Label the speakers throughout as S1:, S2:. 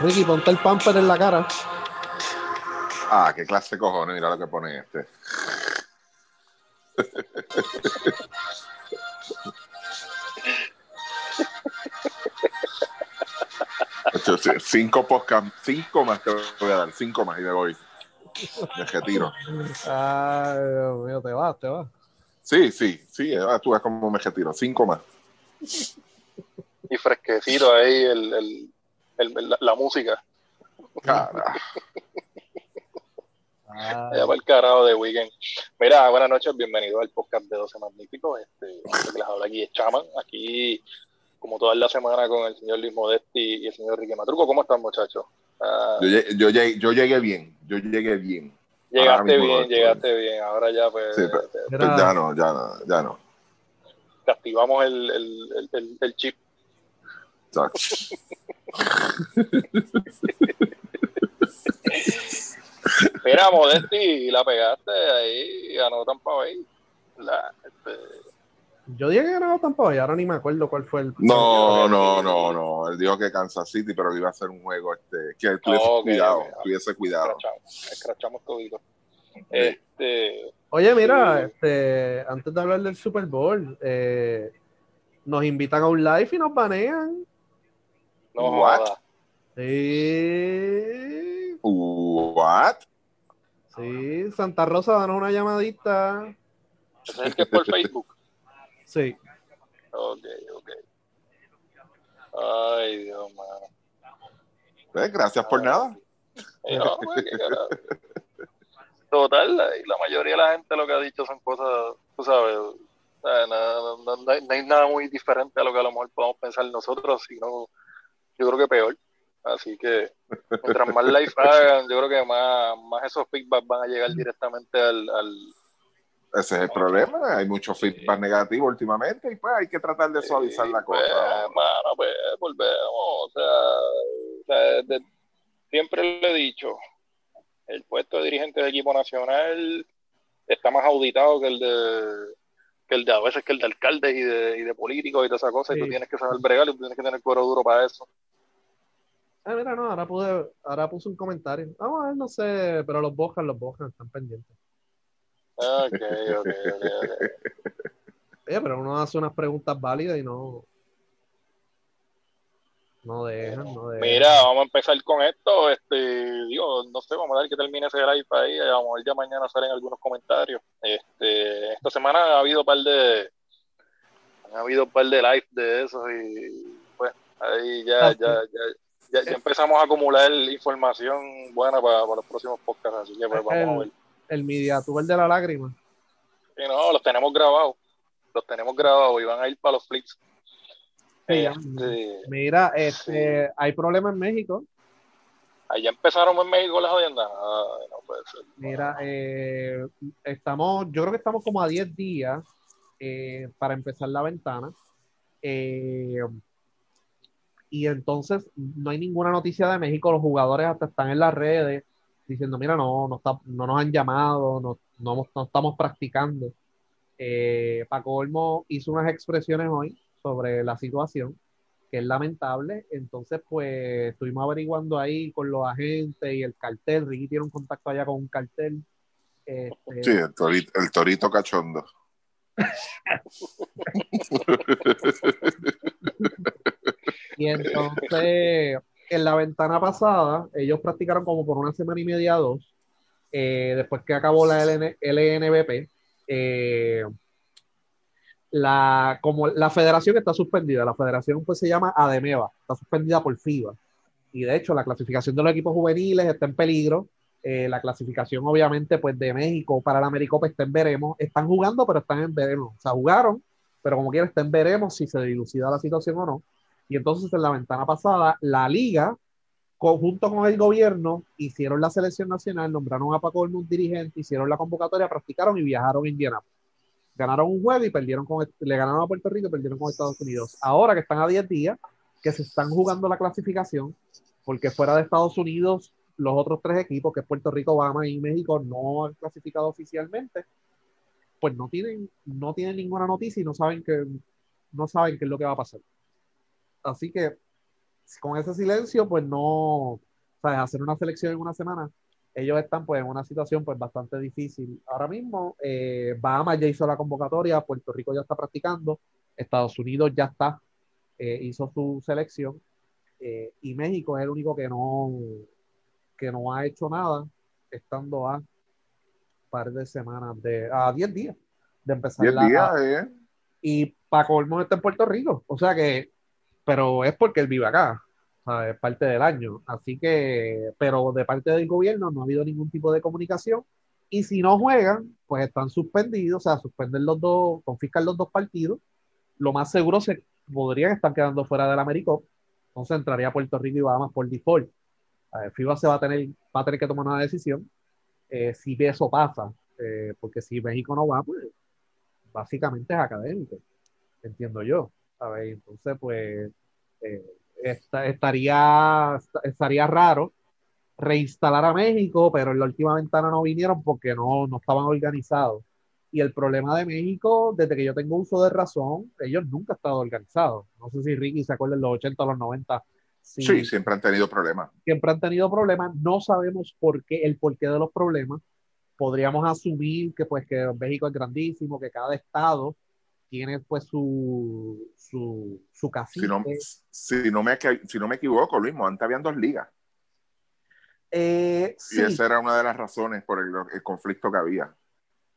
S1: Ricky, ponte el pamper en la cara.
S2: Ah, qué clase de cojones, mira lo que pone este. Cinco podcast, cinco más te voy a dar, cinco más y me voy. Me retiro.
S1: Ay, Dios mío, te vas, te vas.
S2: Sí, sí, sí, ahora tú ves cómo me retiro, cinco más.
S3: Y fresquecito ahí el, el- el- la, la música.
S2: Cara.
S3: Allá para el carajo de weekend. Mira, buenas noches, bienvenido al podcast de 12 Magníficos. Este, este que les habla aquí es Chaman. Aquí, como toda la semana, con el señor Luis Modesti y el señor Ricky Matruco. ¿Cómo están, muchachos? Ah,
S2: Yo, llegué- yo, llegué, yo llegué bien, yo llegué bien.
S3: llegaste bien, llegaste bien. Ahora ya, pues,
S2: Sí, pero-
S3: te-
S2: Pues ya no, ya no, ya no.
S3: te activamos el, el, el, el- el chip. Mira, Modesti, la pegaste ahí, ganó Tampa Bay. La, este,
S1: Yo dije que ganaba tampoco y ahora ni me acuerdo cuál fue el.
S2: No, no, no, no. Él dijo que Kansas City, pero iba a ser un juego este, que tuviese
S3: Ok,
S2: cuidado, tuviese cuidado.
S3: escrachamos, escrachamos todito. Este,
S1: Oye, mira,
S3: Sí.
S1: este, antes de hablar del Super Bowl, eh, nos invitan a un live y nos banean.
S3: No
S2: What?
S1: Sí,
S2: What?
S1: sí, Santa Rosa danos una llamadita.
S3: Es que por Facebook.
S1: Sí.
S3: Ok, ok. Ay, Dios, mano.
S2: Pues, gracias por nada.
S3: No, pues. Total, la, mayoría de la gente lo que ha dicho son cosas, tú sabes, no hay nada muy diferente a lo que a lo mejor podemos pensar nosotros, sino yo creo que peor. Así que mientras más live hagan, yo creo que más, más esos feedbacks van a llegar directamente al, al
S2: Ese es el problema. Hay mucho feedback negativo últimamente y pues hay que tratar de suavizar la
S3: pues,
S2: cosa.
S3: mano, pues volvemos. O sea, o sea, de- siempre le he dicho, el puesto de dirigente de equipo nacional está más auditado que el de que el de a veces que el de alcaldes y de, y de políticos y todas esas cosas, y tú
S1: Sí.
S3: tienes que saber bregar y tú tienes que tener cuero duro para eso.
S1: Ah, mira, no, ahora pude, ahora puse un comentario. Vamos a ver, no sé, pero los bojan, los bojan, están pendientes.
S3: Ok, ok, ok, ok.
S1: Oye, pero uno hace unas preguntas válidas y no. No dejan, no dejan.
S3: Mira, vamos a empezar con esto. Este, digo, no sé, vamos a ver que termine ese live ahí. eh, Vamos a ver ya mañana salen algunos comentarios. Este, esta semana ha habido un par de, han habido un par de live de esos y pues ahí ya,
S1: Ah,
S3: ya, ya, ya, ya empezamos a acumular información buena para, para los próximos podcasts. Así que pues vamos a ver.
S1: El media tuber de la lágrima.
S3: Y no, los tenemos grabados. Los tenemos grabados y van a ir para los flips.
S1: Sí.
S3: Este,
S1: Mira, este, hay problemas en México.
S3: ya empezaron en México las jodiendas. Ay, no puede ser.
S1: Mira, eh, estamos, yo creo que estamos como a 10 días eh, para empezar la ventana. Eh, y entonces no hay ninguna noticia de México. Los jugadores hasta están en las redes diciendo, mira, no, no, está, no nos han llamado, no, no, no estamos practicando. Eh, Paco Olmo hizo unas expresiones hoy sobre la situación, que es lamentable. Entonces, pues estuvimos averiguando ahí con los agentes y el cartel. Ricky tiene un contacto allá con un cartel. Este,
S2: Sí, el torito, el torito cachondo.
S1: Y entonces, en la ventana pasada, ellos practicaron como por una semana y media, dos, eh, después que acabó la LN LNBP. eh, la, como la federación está suspendida, la federación pues se llama ADEMEVA, está suspendida por FIBA. Y de hecho, la clasificación de los equipos juveniles está en peligro. Eh, la clasificación, obviamente, pues de México para la Americopa está en veremos. Están jugando, pero están en veremos. O sea, jugaron, pero como quiera, está en veremos si se dilucida la situación o no. Y entonces, en la ventana pasada, la liga, junto con el gobierno, hicieron la selección nacional, nombraron a Paco Olmo un dirigente, hicieron la convocatoria, practicaron y viajaron a Indianapolis. Ganaron un juego y perdieron con, le ganaron a Puerto Rico y perdieron con Estados Unidos. Ahora que están a 10 días, que se están jugando la clasificación, porque fuera de Estados Unidos, los otros tres equipos, que es Puerto Rico, Bahamas y México, no han clasificado oficialmente, pues no tienen, no tienen ninguna noticia y no saben que no saben qué es lo que va a pasar. Así que con ese silencio, pues no, ¿sabes? Hacer una selección en una semana, ellos están pues en una situación pues bastante difícil. Ahora mismo, eh, Bahamas ya hizo la convocatoria, Puerto Rico ya está practicando, Estados Unidos ya está, eh, hizo su selección, eh, y México es el único que no, que no ha hecho nada, estando a par de semanas, de, a 10 días de empezar
S2: 10
S1: la,
S2: días, ¿eh?
S1: y para colmo está en Puerto Rico. O sea que, pero es porque él vive acá, es parte del año. Así que, pero de parte del gobierno no ha habido ningún tipo de comunicación. Y si no juegan, pues están suspendidos, o sea, suspenden los dos, confiscan los dos partidos. Lo más seguro se podrían estar quedando fuera del Américo. Entonces entraría Puerto Rico y Bahamas por default. FIBA se va a tener, va a tener que tomar una decisión eh, si eso pasa, eh, porque si México no va, pues básicamente es académico, entiendo yo. ¿Sabes? Entonces, pues, eh, estaría, estaría raro reinstalar a México, pero en la última ventana no vinieron porque no, no estaban organizados. Y el problema de México, desde que yo tengo uso de razón, ellos nunca han estado organizados. No sé si Ricky se acuerda en los 80 o los 90.
S2: Sí, siempre han tenido problemas.
S1: Siempre han tenido problemas. No sabemos por qué, el porqué de los problemas podríamos asumir que pues que México es grandísimo, que cada estado tiene pues su, su, su
S2: Si no, si, no me, si no me equivoco, Luis, antes habían dos ligas.
S1: Eh,
S2: y esa era una de las razones por el, conflicto que había.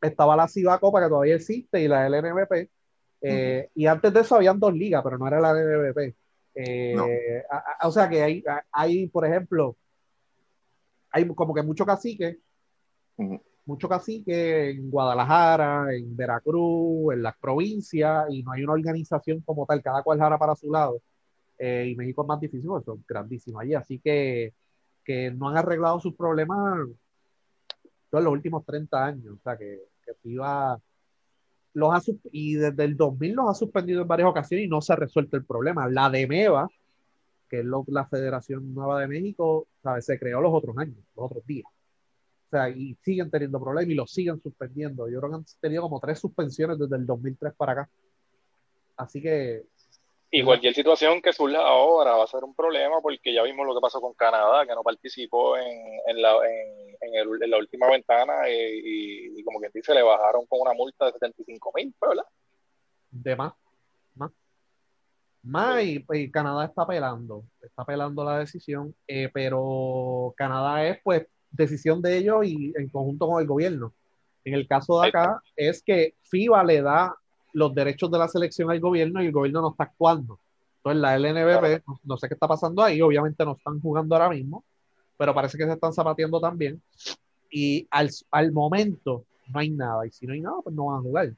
S1: Estaba la CIBA Copa, que todavía existe, y la LNBP. Eh, y antes de eso habían dos ligas, pero no era la LNBP. Eh, o sea que hay, hay, por ejemplo, hay como que mucho cacique mucho cacique en Guadalajara, en Veracruz, en las provincias, y no hay una organización como tal, cada cual jara para su lado. Eh, y México es más difícil, porque son grandísimos allí, así que, que no han arreglado sus problemas en los últimos 30 años, o sea, que, que los ha, y desde el 2000 los ha suspendido en varias ocasiones y no se ha resuelto el problema. La de MEVA, que es la Federación Nueva de México, ¿sabes? se creó los otros años, los otros días sea, y siguen teniendo problemas y lo siguen suspendiendo. Yo creo que han tenido como tres suspensiones desde el 2003 para acá. Así que...
S3: Y cualquier situación que surja ahora va a ser un problema porque ya vimos lo que pasó con Canadá, que no participó en, en, la, en, en, la, última ventana y, y, como quien dice, le bajaron con una multa de 75 mil, ¿verdad?
S1: De más, más. Más y, Canadá está apelando, está apelando la decisión, eh, pero Canadá es pues decisión de ellos y en conjunto con el gobierno. En el caso de acá es que FIBA le da los derechos de la selección al gobierno y el gobierno no está actuando. Entonces la LNBB, no, sé qué está pasando ahí, obviamente no están jugando ahora mismo, pero parece que se están zapateando también. Y al, al momento no hay nada, y si no hay nada, pues no van a jugar.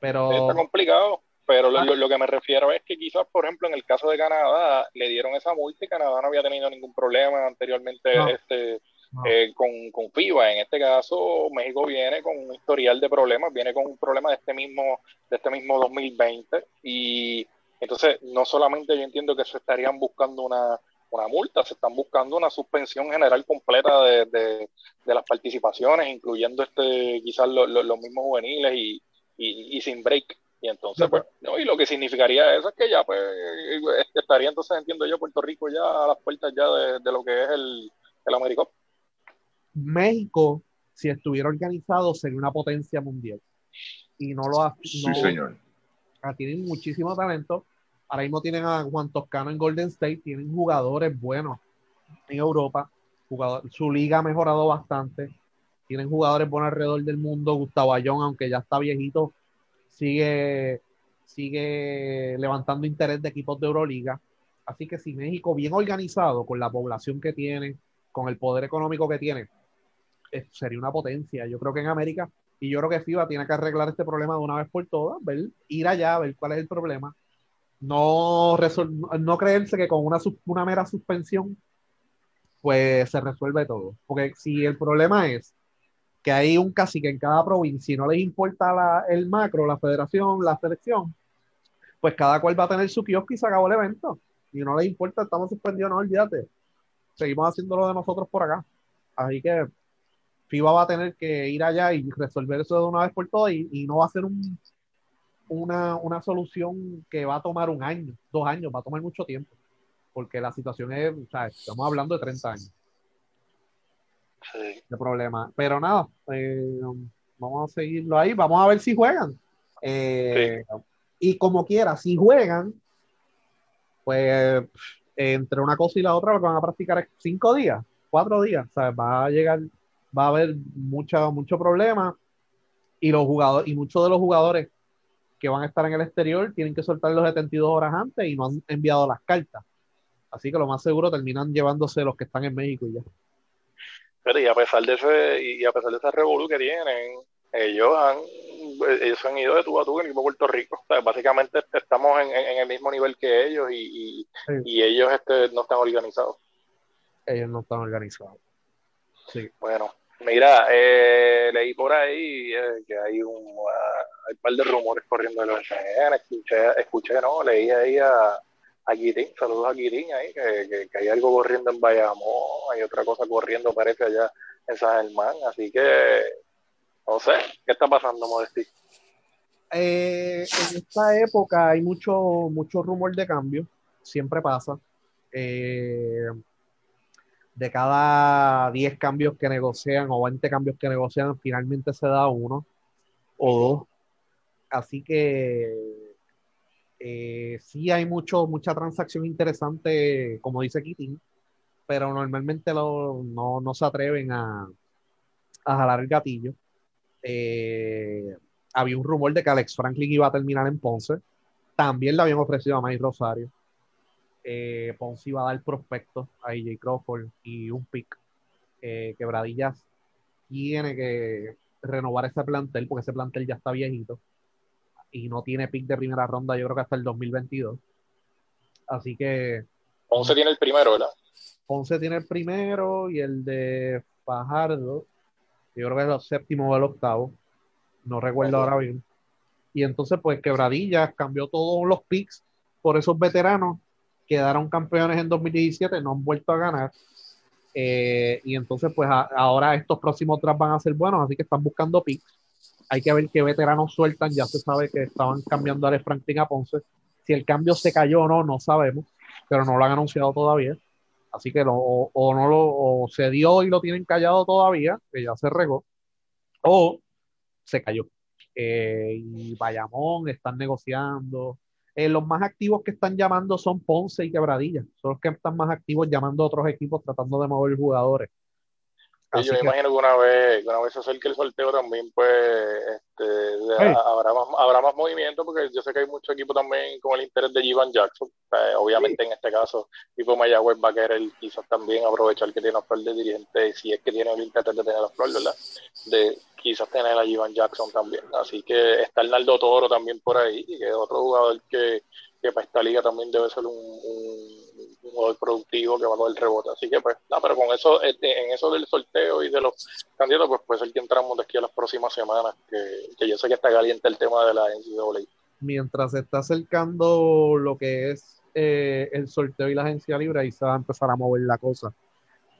S1: Pero...
S3: Está complicado, pero lo, lo, que me refiero es que quizás, por ejemplo, en el caso de Canadá, le dieron esa multa y Canadá no había tenido ningún problema anteriormente este, eh, con, con, FIBA. En este caso, México viene con un historial de problemas, viene con un problema de este mismo, de este mismo 2020 y entonces no solamente yo entiendo que se estarían buscando una, una multa, se están buscando una suspensión general completa de, de, las participaciones, incluyendo este quizás los mismos juveniles y, y, sin break. Y entonces, pues, no, y lo que significaría eso es que ya, pues, estaría entonces, entiendo yo, Puerto Rico ya a las puertas ya de, de lo que es el, el América.
S1: México, si estuviera organizado, sería una potencia mundial. Y no lo ha.
S2: Sí, señor.
S1: Ah, tienen muchísimo talento. Ahora mismo tienen a Juan Toscano en Golden State, tienen jugadores buenos en Europa. su liga ha mejorado bastante. Tienen jugadores buenos alrededor del mundo. Gustavo Ayón, aunque ya está viejito, sigue, sigue levantando interés de equipos de Euroliga. Así que si México bien organizado, con la población que tiene, con el poder económico que tiene, sería una potencia. Yo creo que en América, y yo creo que FIBA tiene que arreglar este problema de una vez por todas, ver, ir allá, ver cuál es el problema. No, no creerse que con una, una mera suspensión, pues se resuelve todo. Porque si el problema es que hay un cacique en cada provincia no les importa el macro, la federación, la selección, pues cada cual va a tener su kiosco y se acabó el evento. Y no les importa, estamos suspendidos, no olvídate. Seguimos haciendo lo de nosotros por acá. Así que FIBA va a tener que ir allá y resolver eso de una vez por todas y, no va a ser un, una, una, solución que va a tomar un año, dos años, va a tomar mucho tiempo. porque la situación es, o sea, estamos hablando de 30 años
S3: Sí.
S1: de problema. Pero nada, eh, vamos a seguirlo ahí, vamos a ver si juegan. Eh, Y como quiera, si juegan, pues entre una cosa y la otra lo que van a practicar es cinco días, cuatro días, o sea, va a llegar, va a haber mucha, mucho problema y los jugadores, y muchos de los jugadores que van a estar en el exterior tienen que soltar los 72 horas antes y no han enviado las cartas. Así que lo más seguro terminan llevándose los que están en México y ya.
S3: Pero y a pesar de ese, y a pesar de esa revolución que tienen, ellos han, ellos han ido de tú a tú en el equipo de Puerto Rico. O sea, básicamente estamos en, en, el mismo nivel que ellos y, y,
S1: Sí.
S3: y ellos este, no están organizados.
S1: Ellos no están organizados. Sí.
S3: Bueno, mira, eh, leí por ahí eh, que hay un, ah, hay un par de rumores corriendo de los SN, escuché, escuché, ¿no? Leí ahí a, a saludos a Guirín ahí, que, que, que hay algo corriendo en Bayamón, hay otra cosa corriendo parece allá en San Germán, así que no sé, ¿qué está pasando, Modesti?
S1: Eh, en esta época hay mucho, mucho rumor de cambio, siempre pasa. Eh, de cada 10 cambios que negocian o 20 cambios que negocian, finalmente se da uno o dos. Así que eh, sí hay mucho, mucha transacción interesante, como dice Keating, pero normalmente no, no se atreven a, a jalar el gatillo. Eh, había un rumor de que Alex Franklin iba a terminar en Ponce. También le habían ofrecido a Mike Rosario. Eh, Ponce iba a dar prospectos a AJ Crawford y un pick. Eh, Quebradillas tiene que renovar ese plantel porque ese plantel ya está viejito y no tiene pick de primera ronda, yo creo que hasta el 2022. Así que
S3: Ponce tiene el primero, ¿verdad?
S1: Ponce tiene el primero y el de Fajardo, yo creo que es el séptimo o el octavo, no recuerdo ahora bien. Y entonces, pues Quebradillas cambió todos los picks por esos veteranos, quedaron campeones en 2017, no han vuelto a ganar. Eh, y entonces, pues a- ahora estos próximos drafts van a ser buenos, así que están buscando picks. Hay que ver qué veteranos sueltan, ya se sabe que estaban cambiando a Franklin a Ponce. Si el cambio se cayó o no, no sabemos, pero no lo han anunciado todavía. Así que lo- o, o no lo o se dio y lo tienen callado todavía, que ya se regó, o se cayó. Eh, y Bayamón están negociando. Eh, los más activos que están llamando son Ponce y Quebradilla. Son los que están más activos llamando a otros equipos tratando de mover jugadores.
S3: Y
S1: Así
S3: yo me
S1: que-
S3: imagino que una vez, que una vez se acerque el sorteo también, pues este, habrá, más, habrá más movimiento, porque yo sé que hay muchos equipos también con el interés de Jivan Jackson. Eh, obviamente en este caso, tipo Mayagüez va a querer quizás también aprovechar que tiene a Flor de dirigente, si es que tiene el interés de tener a Flor, ¿verdad? De quizás tener a Jivan Jackson también. Así que está el Naldo Toro también por ahí, que es otro jugador que, que para esta liga también debe ser un, un, un jugador productivo que va a coger rebote. Así que, pues, no, pero con eso, este, en eso del sorteo y de los candidatos, pues puede ser que entramos de aquí a las próximas semanas, que, que yo sé que está caliente el tema de la NCAA.
S1: mientras se está acercando lo que es eh, el sorteo y la agencia libre, ahí se va a empezar a mover la cosa.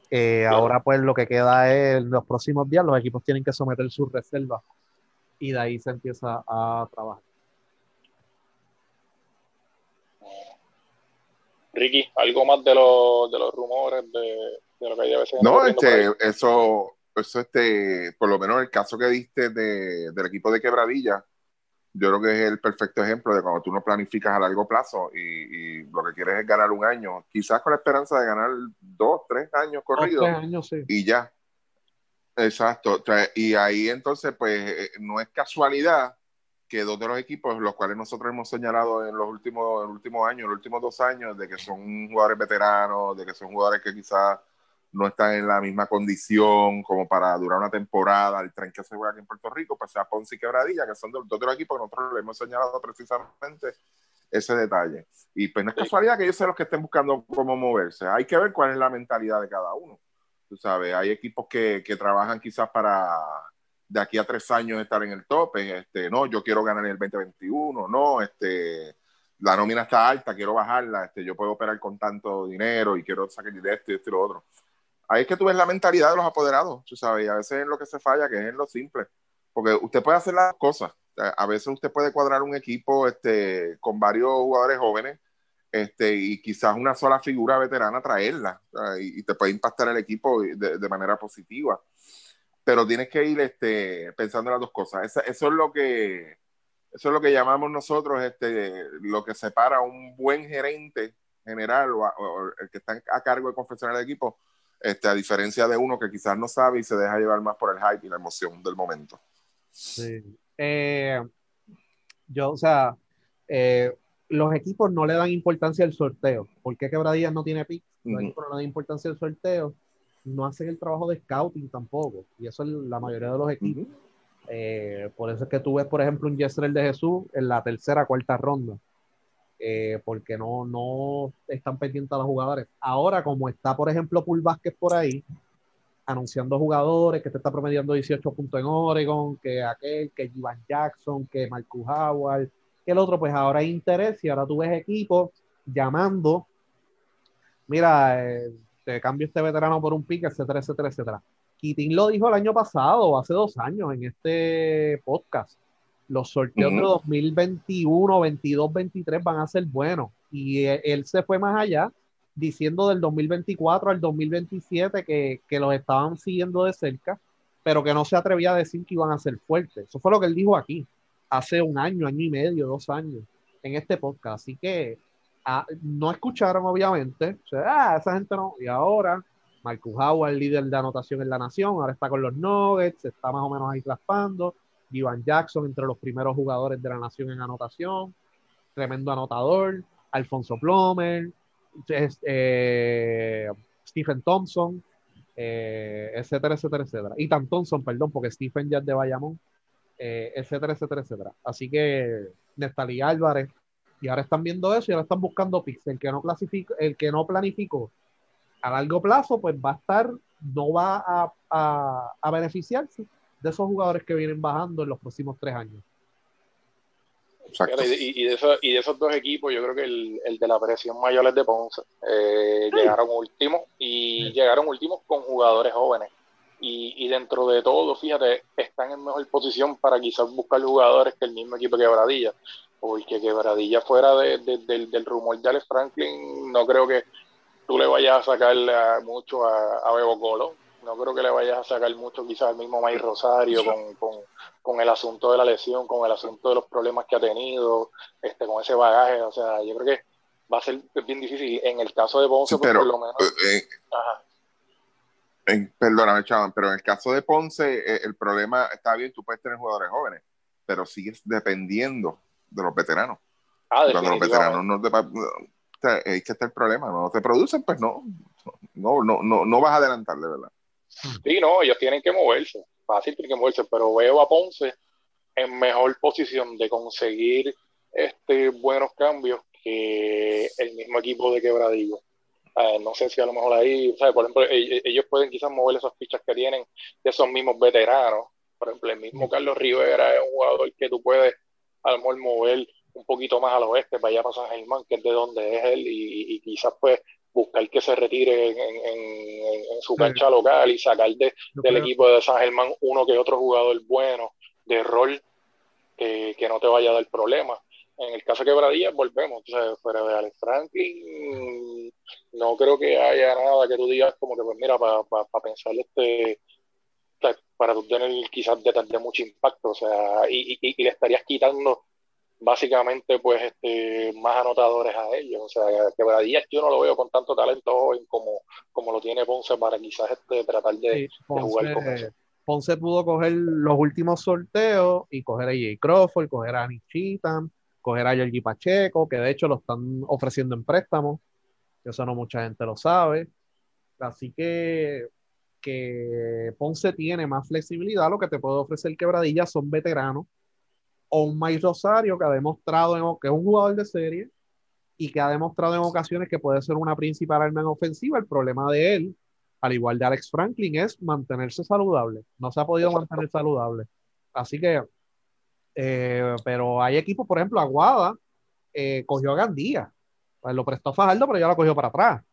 S1: Eh,
S3: Claro.
S1: Ahora, pues, lo que queda es en los próximos días, los equipos tienen que someter sus reservas y de ahí se empieza a trabajar.
S3: Ricky, algo más de, los de los rumores de, de lo que hay de veces.
S2: No, este, eso, eso, este, por lo menos el caso que diste de, del equipo de Quebradilla, yo creo que es el perfecto ejemplo de cuando tú no planificas a largo plazo y, y lo que quieres es ganar un año, quizás con la esperanza de ganar dos, tres años corridos
S1: Dos, tres años, sí.
S2: y ya. Exacto. Y ahí entonces, pues, eh, no es casualidad que dos de los equipos, los cuales nosotros hemos señalado en los últimos, en los últimos años, en los últimos dos años, de que son jugadores veteranos, de que son jugadores que quizás no están en la misma condición como para durar una temporada, el tren que se juega aquí en Puerto Rico, pues sea Ponce y Quebradilla, que son dos de los equipos que nosotros le hemos señalado precisamente ese detalle. Y pues no es casualidad que ellos sean los que estén buscando cómo moverse. Hay que ver cuál es la mentalidad de cada uno. Tú sabes, hay equipos que, que trabajan quizás para de aquí a tres años estar en el tope. Este, no, yo quiero ganar en el 2021, no, este, la nómina está alta, quiero bajarla, este, yo puedo operar con tanto dinero y quiero sacar de esto y esto y lo otro. Ahí es que tú ves la mentalidad de los apoderados, tú sabes, y a veces es lo que se falla, que es en lo simple. Porque usted puede hacer las cosas. A veces usted puede cuadrar un equipo este, con varios jugadores jóvenes este, y quizás una sola figura veterana traerla y, te puede impactar el equipo de, manera positiva. Pero tienes que ir este, pensando en las dos cosas. Eso, eso, es lo que, eso es lo que llamamos nosotros este, lo que separa a un buen gerente general o, el que está a cargo de confeccionar el equipo, este, a diferencia de uno que quizás no sabe y se deja llevar más por el hype y la emoción del momento.
S1: Sí. Eh, yo, o sea, eh, los equipos no le dan importancia al sorteo. ¿Por qué Quebradillas no tiene pick? Los equipos no le dan importancia al sorteo. No hacen el trabajo de scouting tampoco. Y eso es la mayoría de los equipos. Eh, por eso es que tú ves, por ejemplo, un Yesrel de Jesús en la tercera, cuarta ronda. Eh, porque no, no están pendientes a los jugadores. Ahora, como está, por ejemplo, Pool Vázquez por ahí, anunciando jugadores, que te está promediando 18 puntos en Oregon, que aquel, que Ivan Jackson, que Marcus Howard, que el otro, pues ahora hay interés y ahora tú ves equipos llamando, mira, eh, te cambio este veterano por un pick, etcétera, etcétera, etcétera. Kitin lo dijo el año pasado, hace dos años, en este podcast. Los sorteos de 2021, 22, 23 van a ser buenos. Y eh, él se fue más allá, diciendo del 2024 al 2027 que, que los estaban siguiendo de cerca, pero que no se atrevía a decir que iban a ser fuertes. Eso fue lo que él dijo aquí hace un año, año y medio, dos años en este podcast. Así que no escucharon, obviamente. O sea, ah, esa gente no. Y ahora, Marcus Howard, líder de anotación en la nación, ahora está con los Nuggets, está más o menos ahí raspando. Ivan Jackson, entre los primeros jugadores de la nación en anotación. Tremendo anotador. Alfonso Plomer. Eh, Stephen Thompson. Eh, etcétera, etcétera, etcétera. Y Thompson, perdón, porque Stephen ya es de Bayamón eh, etcétera, etcétera, etcétera. Así que Nestalí Álvarez, y ahora están viendo eso y ahora están buscando picks. El que no clasificó, el que no planificó a largo plazo, pues va a estar, no va a, a, beneficiarse de esos jugadores que vienen bajando en los próximos tres años.
S3: Y, de esos, y, de esos, dos equipos, yo creo que el, el de la presión mayor es de Ponce. Eh, llegaron últimos y llegaron últimos con jugadores jóvenes. Y, dentro de todo, fíjate, están en mejor posición para quizás buscar jugadores que el mismo equipo Quebradilla. Porque Quebradilla fuera del, rumor de Alex Franklin, no creo que tú le vayas a sacar mucho a, Bebo Colo. No creo que le vayas a sacar mucho quizás al mismo May Rosario con, el asunto de la lesión, con el asunto de los problemas que ha tenido, este, con ese bagaje. O sea, yo creo que va a ser bien difícil. En el caso de Ponce, pues, por lo menos... Eh, eh, ajá
S2: perdóname, chaval, pero en el caso de Ponce, eh, el problema está bien, tú puedes tener jugadores jóvenes, pero sigues dependiendo de los veteranos. Ah, Cuando los veteranos no te, ahí que está el problema, no te producen, pues no, no, no, no, no vas a adelantar, de verdad.
S3: Sí, no, ellos tienen que moverse, fácil tienen que moverse, pero veo a Ponce en mejor posición de conseguir este buenos cambios que el mismo equipo de Quebradillo. Eh, no sé si a lo mejor ahí, por ejemplo, e, e, ellos pueden quizás mover esas fichas que tienen de esos mismos veteranos. Por ejemplo, el mismo Carlos Rivera es un jugador que tú puedes a lo mejor mover un poquito más al oeste, para allá para San Germán, que es de donde es él, y, quizás pues buscar que se retire en, su cancha local y sacar del equipo de San Germán uno que otro jugador bueno de rol que no te vaya a dar problemas. En el caso de Quebradillas, volvemos. fuera de Alex Franklin, no creo que haya nada que tú digas como que, pues mira, para pensar este, para tú tener quizás de, mucho impacto, o sea, y, le estarías quitando básicamente pues este más anotadores a ellos, o sea, Quebradillas yo no lo veo con tanto talento joven como, como lo tiene Ponce para quizás este, tratar de, jugar con eso.
S1: Ponce pudo coger los últimos sorteos y coger a Jay Crawford, coger a Nick Cheatham, coger a Georgie Pacheco, que de hecho lo están ofreciendo en préstamo, eso no mucha gente lo sabe. Así que, que Ponce tiene más flexibilidad, lo que te puede ofrecer Quebradilla son veteranos, o un Mike Rosario que ha demostrado en, que es un jugador de serie y que ha demostrado en ocasiones que puede ser una principal arma en ofensiva. El problema de él, al igual de Alex Franklin, es mantenerse saludable. No se ha podido mantener saludable. Así que eh, pero hay equipos, por ejemplo, Aguada eh, cogió a Gandía. Pues lo prestó Fajardo, pero ya lo cogió para atrás.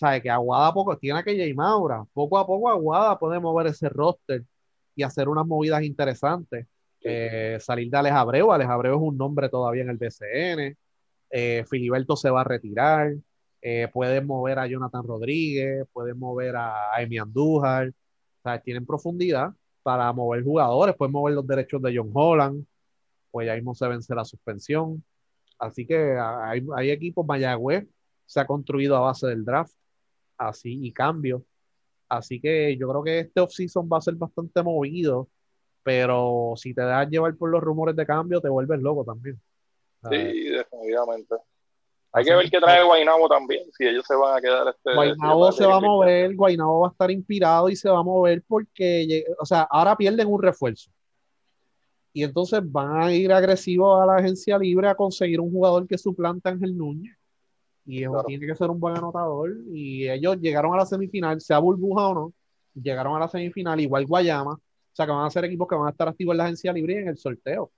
S1: Sea, que Aguada poco tiene que Jay Maura. Poco a poco Aguada puede mover ese roster y hacer unas movidas interesantes. Eh, salir de Alex Abreu. Alex Abreu es un nombre todavía en el BCN. Eh, Filiberto se va a retirar. Eh, pueden mover a Jonathan Rodríguez, pueden mover a Amy Andújar. O sea, tienen profundidad para mover jugadores, pueden mover los derechos de John Holland, pues ya mismo se vence la suspensión. Así que hay, hay equipos, Mayagüez se ha construido a base del draft, así y cambio. Así que yo creo que este offseason va a ser bastante movido, pero si te das llevar por los rumores de cambio, te vuelves loco también.
S3: Sí, definitivamente. Hay que ver qué trae Guainabo también, si ellos se van a quedar. Este,
S1: Guainabo se va a mover, Guainabo va a estar inspirado y se va a mover porque, o sea, ahora pierden un refuerzo. Y entonces van a ir agresivos a la agencia libre a conseguir un jugador que suplanta a Ángel Núñez. Y tiene que ser un buen anotador. Y ellos llegaron a la semifinal, sea burbuja o no, llegaron a la semifinal, igual Guayama. O sea, que van a ser equipos que van a estar activos en la agencia libre y en el sorteo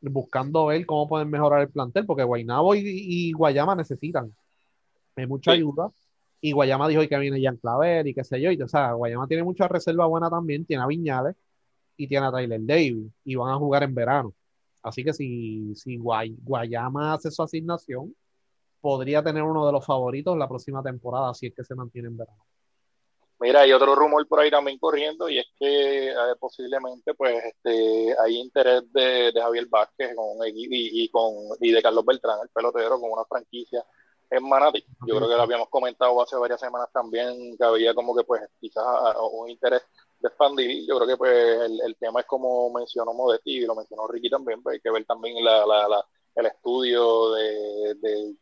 S1: buscando ver cómo pueden mejorar el plantel, porque Guaynabo y, Guayama necesitan mucha ayuda. Y Guayama dijo que viene Jan Claver y qué sé yo. Y, o sea, Guayama tiene mucha reserva buena también, tiene a Viñales y tiene a Tyler Davis y van a jugar en verano. Así que si, si Guayama hace su asignación, podría tener uno de los favoritos la próxima temporada, si es que se mantiene en verano.
S3: Mira, hay otro rumor por ahí también corriendo y es que posiblemente pues este, hay interés de, Javier Vázquez con, y, y, con, y de Carlos Beltrán, el pelotero, con una franquicia en Manatí. Yo creo que lo habíamos comentado hace varias semanas también, que había como que pues quizás un interés de expandir. Yo creo que pues el, tema es como mencionó Modesti y lo mencionó Ricky también, pues hay que ver también la, la, el estudio de, de,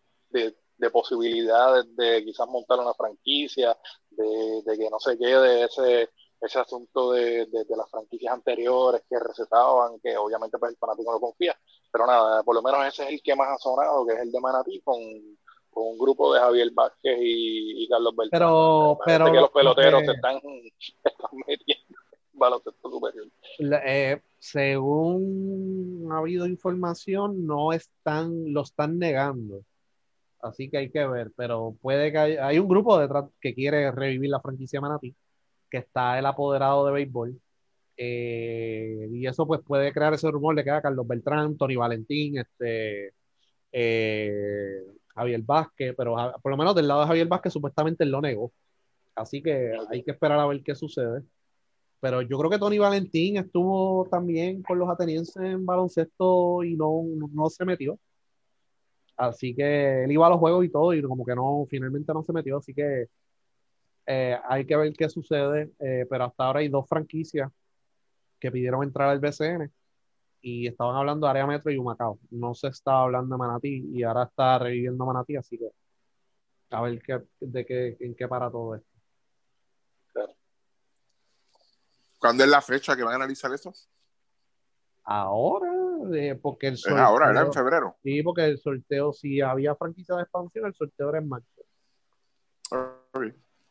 S3: de posibilidades de quizás montar una franquicia, de, que no se quede ese, ese asunto de, las franquicias anteriores que recetaban, que obviamente pues, el fanático no confía. Pero nada, por lo menos ese es el que más ha sonado, que es el de Manatí, con, un grupo de Javier Vázquez y, Carlos Beltrán.
S1: Pero, pero
S3: que los peloteros se están, están metiendo baloncesto superior.
S1: Eh, según ha habido información, no están, lo están negando así que hay que ver, pero puede que hay, un grupo detrás que quiere revivir la franquicia Manatí, que está el apoderado de béisbol, eh, y eso pues puede crear ese rumor de que a Carlos Beltrán, Tony Valentín, este, eh, Javier Vázquez, pero por lo menos del lado de Javier Vázquez supuestamente lo negó, así que hay que esperar a ver qué sucede. Pero yo creo que Tony Valentín estuvo también con los atenienses en baloncesto y no, no se metió. Así que él iba a los juegos y todo, y como que no, finalmente no se metió. Así que eh, hay que ver qué sucede. Eh, pero hasta ahora hay dos franquicias que pidieron entrar al BCN y estaban hablando de Área Metro y Humacao. No se estaba hablando de Manatí y ahora está reviviendo Manatí, así que a ver qué, de qué, en qué para todo esto.
S2: ¿Cuándo es la fecha que van a analizar eso?
S1: Ahora, porque el sorteo,
S2: ahora, era en febrero.
S1: Sí, porque el sorteo, si había franquicia de expansión, el sorteo era en marzo.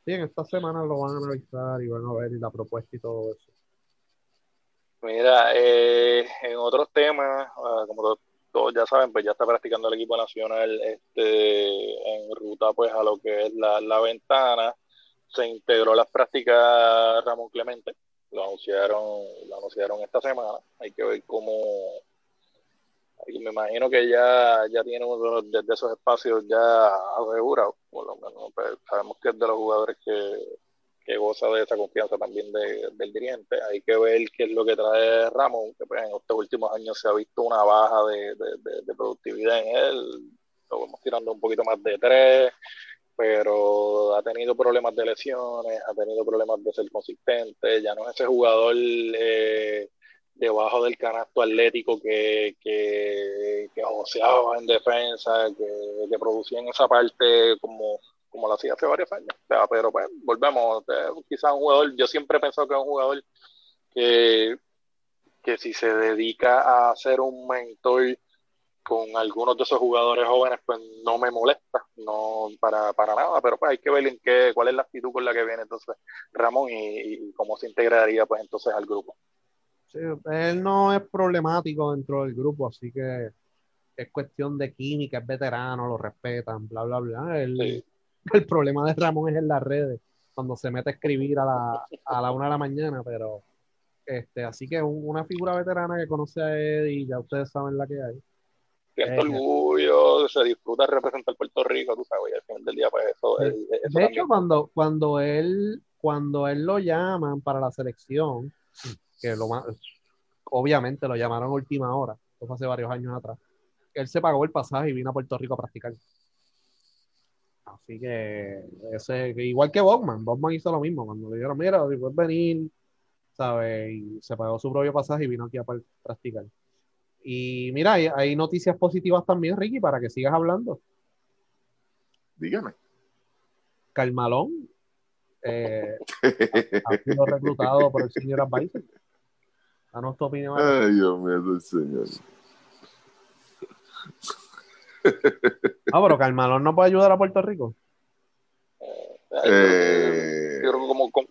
S1: Sí, en esta semana lo van a analizar y van a ver la propuesta y todo eso.
S3: Mira, eh, en otros temas, ah, como todos, ya saben, pues ya está practicando el equipo nacional este, en ruta pues a lo que es la, la ventana. Se integró las prácticas Ramón Clemente, lo anunciaron, lo anunciaron esta semana. Hay que ver cómo. Me imagino que ya, ya tiene uno de esos espacios ya asegurado. Por lo menos pues, sabemos que es de los jugadores que, que goza de esa confianza también del dirigente. Hay que ver qué es lo que trae Ramón, que pues, en estos últimos años se ha visto una baja de, de productividad en él. Lo vamos tirando un poquito más de tres pero ha tenido problemas de lesiones, ha tenido problemas de ser consistente, ya no es ese jugador eh, debajo del canasto atlético que, que, que en defensa, que, que, producía en esa parte como, como lo hacía hace varios años. pero pues, volvemos, quizás un jugador, yo siempre he pensado que es un jugador que, que si se dedica a ser un mentor con algunos de esos jugadores jóvenes, pues no me molesta, no para, para nada, pero pues hay que ver en qué, cuál es la actitud con la que viene entonces Ramón y, cómo se integraría pues entonces al grupo.
S1: Sí, él no es problemático dentro del grupo, así que es cuestión de química, es veterano, lo respetan, bla, bla, bla. El, el problema de Ramón es en las redes, cuando se mete a escribir a la, a la una de la mañana, pero este, así que una figura veterana que conoce a Eddie, ya ustedes saben la que hay
S3: siento orgullo, se disfruta representar Puerto Rico, tú sabes, y al final del día, pues eso.
S1: de hecho, cuando, cuando, él, cuando él lo llaman para la selección, que lo obviamente lo llamaron a última hora, eso fue hace varios años atrás, él se pagó el pasaje y vino a Puerto Rico a practicar. Así que, ese, igual que Bogman, Bogman hizo lo mismo. Cuando le dijeron, mira, puedes venir, ¿sabes? Y se pagó su propio pasaje y vino aquí a practicar. Y mira, hay, noticias positivas también, Ricky, para que sigas hablando.
S2: Dígame.
S1: Carmalón eh, ha sido reclutado por el señor Advisor. Danos tu opinión.
S2: Ay, Dios mío, señor.
S1: Ah, pero Carmalón no puede ayudar a Puerto Rico.
S3: Eh, yo, creo que como, como,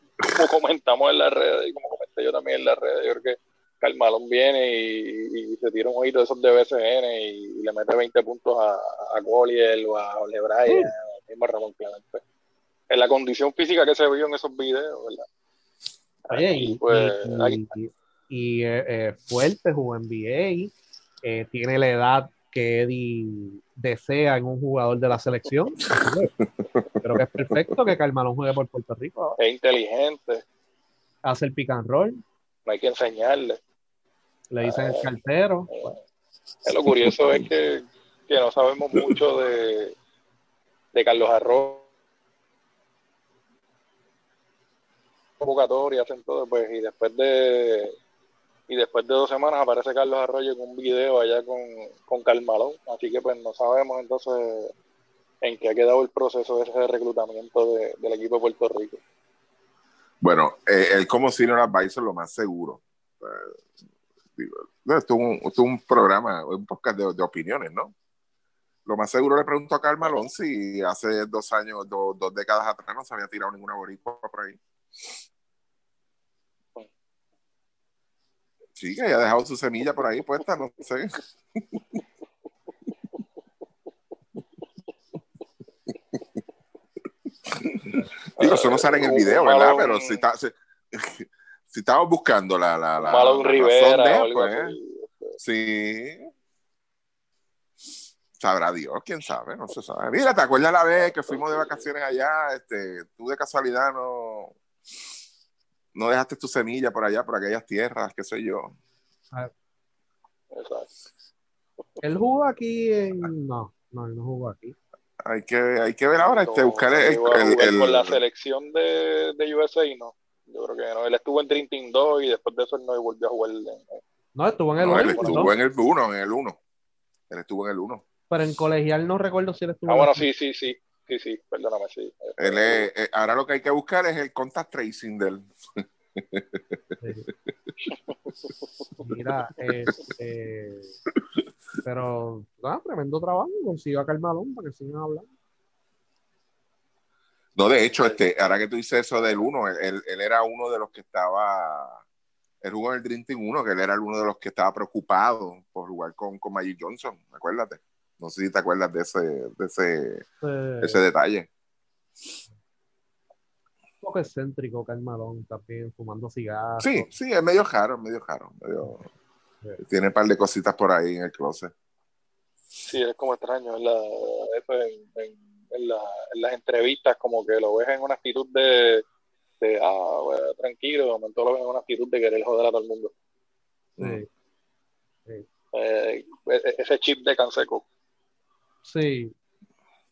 S3: comentamos en la red y como comenté yo también en la red, yo creo que Carmalón viene y, se tira un ojito de esos de BCN y, le mete 20 puntos a, a Collier o a Lebray, mm. al mismo Ramón Clemente. En la condición física que se vio en esos videos, ¿verdad?
S1: Oye, y, pues, y, eh, eh, fuerte, jugó NBA, eh, tiene la edad que Eddie desea en un jugador de la selección. Creo que es perfecto que Carmalón juegue por Puerto Rico.
S3: Es inteligente.
S1: Hace el pick and roll.
S3: No hay que enseñarle.
S1: Le dicen el cartero.
S3: lo curioso es que, no sabemos mucho de, de Carlos Arroz. Convocatorias en todo, pues, y después de y después de dos semanas aparece Carlos Arroyo en un video allá con, con Carmalón, así que pues no sabemos entonces en qué ha quedado el proceso de ese reclutamiento del equipo de Puerto Rico.
S2: Bueno, eh, él como senior advisor lo más seguro. Eh, esto, es un, programa, un podcast de, opiniones, ¿no? Lo más seguro le pregunto a Carmalón si hace dos años, dos décadas atrás no se había tirado ninguna boricua por ahí. Sí, que haya dejado su semilla por ahí puesta, no sé. Digo, eso no sale en el video, ¿verdad? Pero si, está, si, estamos buscando la, la, la,
S3: Malón Rivera,
S2: pues, sí. Sabrá Dios, quién sabe, no se sabe. Mira, ¿te acuerdas la vez que fuimos de vacaciones allá? Este, tú de casualidad no no dejaste tu semilla por allá, por aquellas tierras, qué sé yo.
S1: Él jugó aquí en... No, no, él no jugó aquí.
S2: Hay que, hay que ver ahora, este, buscar el,
S3: Con la selección de, de USA, no. Yo creo que no. Él estuvo en Drinking 2 y después de eso él no volvió a jugar.
S1: No, estuvo en el
S2: 1. él estuvo en el 1, en el 1. Él estuvo en el 1.
S1: Pero en colegial no recuerdo si él estuvo.
S3: Ah, bueno, sí, sí, sí. Sí, sí, perdóname, sí.
S2: Él es, eh, ahora lo que hay que buscar es el contact tracing del.
S1: Mira, este, pero nada, tremendo trabajo, consiguió a Carmalón para que sigan hablando.
S2: No, de hecho, este, ahora que tú dices eso del uno, él, era uno de los que estaba, él jugó en el Dream Team 1, que él era uno de los que estaba preocupado por jugar con, con Magic Johnson, acuérdate. No sé si te acuerdas de ese, de ese, ese detalle
S1: poco excéntrico Carmalón también, fumando cigarros.
S2: Sí, sí, es medio jaro, medio jaro. Tiene un par de cositas por ahí en el closet.
S3: Sí, es como extraño. En, la, en, las entrevistas, como que lo ves en una actitud de, de ah, tranquilo, de momento lo ves en una actitud de querer joder a todo el mundo. Sí. Eh, e, e, ese chip de Canseco.
S1: Sí,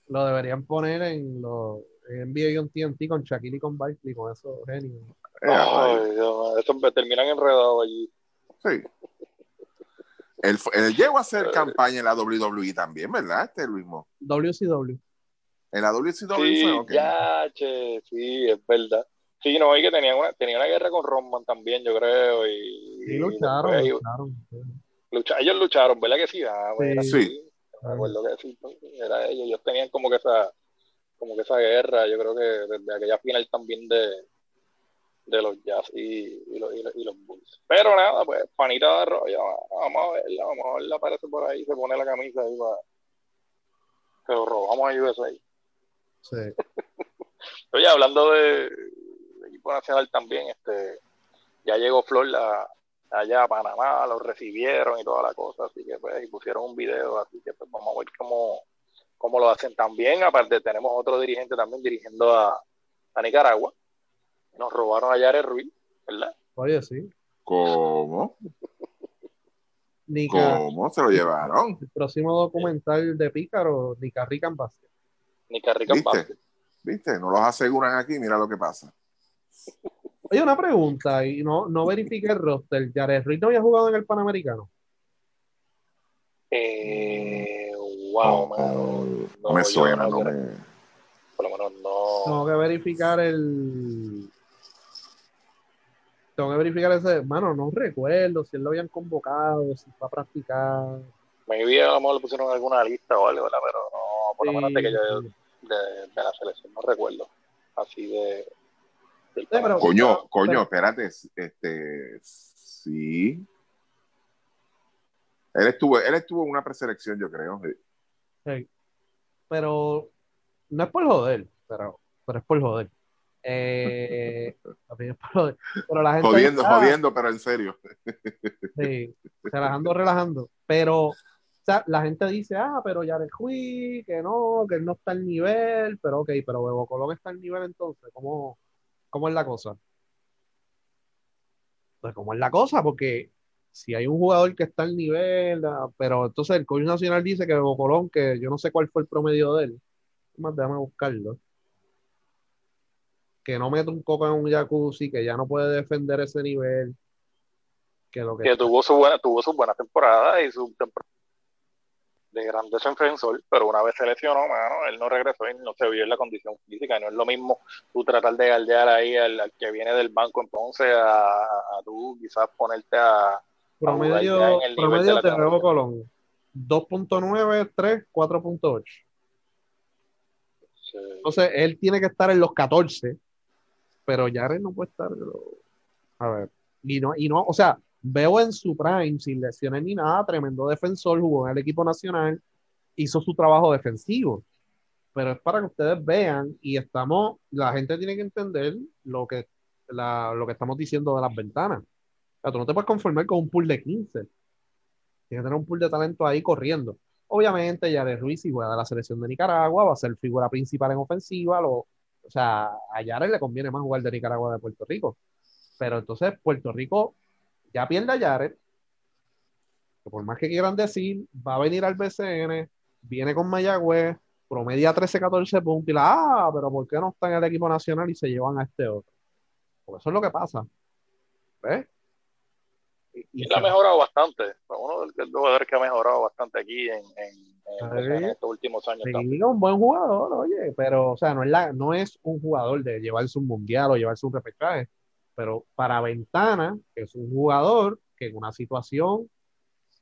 S1: lo deberían poner en los NBA un TNT con Shaquille y con Barkley, con esos genios.
S3: Ay, Dios, terminan enredados allí.
S2: Sí. Él, él, llegó a hacer campaña en la WWE también, ¿verdad? Este mismo.
S1: WCW.
S2: En la WCW
S3: sí, Ya, che, sí, es verdad. Sí, no, y que tenían una, tenía una guerra con Roman también, yo creo. Y,
S1: sí, lucharon,
S3: lucharon. ellos lucharon, ¿verdad que sí? Ah, bueno, sí. Me acuerdo que sí, era ellos, ellos tenían como que esa como que esa guerra, yo creo que desde aquella final también de, de los Jazz y, los, y, los, Bulls. Pero nada, pues panita de arroyo, vamos a verla, vamos a verla, aparece por ahí, se pone la camisa ahí para que lo robamos a USA.
S1: Sí.
S3: Oye, hablando de, equipo nacional también, este ya llegó Flor a, allá a Panamá, los recibieron y toda la cosa, así que pues, y pusieron un video, así que pues vamos a ver cómo, cómo lo hacen también, aparte tenemos otro dirigente también dirigiendo a, a Nicaragua, nos robaron a Yare Ruiz, ¿verdad?
S1: Oye, sí.
S2: ¿Cómo? ¿Cómo se lo llevaron?
S1: El próximo documental de Pícaro, Nicarrican Vázquez.
S3: Nicarrican
S2: ¿Viste? ¿Viste? No los aseguran aquí, mira lo que pasa.
S1: Oye, una pregunta, y no, no verifique el roster. ¿Jared Ruiz no había jugado en el Panamericano?
S3: Eh, wow,
S2: no, no, me suena, no, me...
S3: Por lo menos no.
S1: Tengo que verificar el. Tengo que verificar ese. Mano, no recuerdo si él lo habían convocado, si fue a practicar.
S3: Maybe a lo mejor le pusieron alguna lista o algo, pero no, por lo menos de que yo. De, de la selección, no recuerdo. Así de
S2: coño, coño, espérate, este, sí. Él estuvo, él estuvo en una preselección, yo creo.
S1: Pero no es por joder, pero, pero es por joder. Eh, pero la gente
S2: jodiendo, jodiendo, pero en serio.
S1: Sí, relajando, relajando. Pero o sea, la gente dice, ah, pero ya fui, que no, que él no está al nivel, pero ok, pero Bebo Colón está al nivel entonces, ¿cómo, ¿Cómo es la cosa? Pues, ¿cómo es la cosa? Porque si hay un jugador que está al nivel, ah, pero entonces el coach nacional dice que Colón, que yo no sé cuál fue el promedio de él, más déjame buscarlo, que no mete un coco en un jacuzzi, que ya no puede defender ese nivel,
S3: que lo que, tuvo su buena, tuvo su buena temporada y su temporada de gran defensor, pero una vez se lesionó, mano, él no regresó y no se vio en la condición física. No es lo mismo tú tratar de galdear ahí al, que viene del banco entonces a, a, tú quizás ponerte a.
S1: Promedio, en promedio de, Nuevo Colón: 2.9, 3, 4.8. Entonces él tiene que estar en los 14, pero Jared no puede estar. A ver, y no, y no, o sea, veo en su prime, sin lesiones ni nada, tremendo defensor, jugó en el equipo nacional, hizo su trabajo defensivo. Pero es para que ustedes vean y estamos, la gente tiene que entender lo que, lo que estamos diciendo de las ventanas. O sea, tú no te puedes conformar con un pool de 15. Tienes que tener un pool de talento ahí corriendo. Obviamente, Yared Ruiz, si juega de la selección de Nicaragua, va a ser figura principal en ofensiva. O sea, a Yared le conviene más jugar de Nicaragua de Puerto Rico. Pero entonces, Puerto Rico ya pierde a Jared, que por más que quieran decir, va a venir al BCN, viene con Mayagüez, promedia 13, 14 puntos y la, ah, pero ¿por qué no está en el equipo nacional y se llevan a este otro? Porque eso es lo que pasa. ¿Ves?
S3: Y, él ha mejorado bastante. Uno de los jugadores que ha mejorado bastante aquí en, estos últimos años.
S1: Sí, un buen jugador, oye, pero o sea, no es, la, no es un jugador de llevarse un mundial o llevarse un repechaje pero para Ventana, que es un jugador que en una situación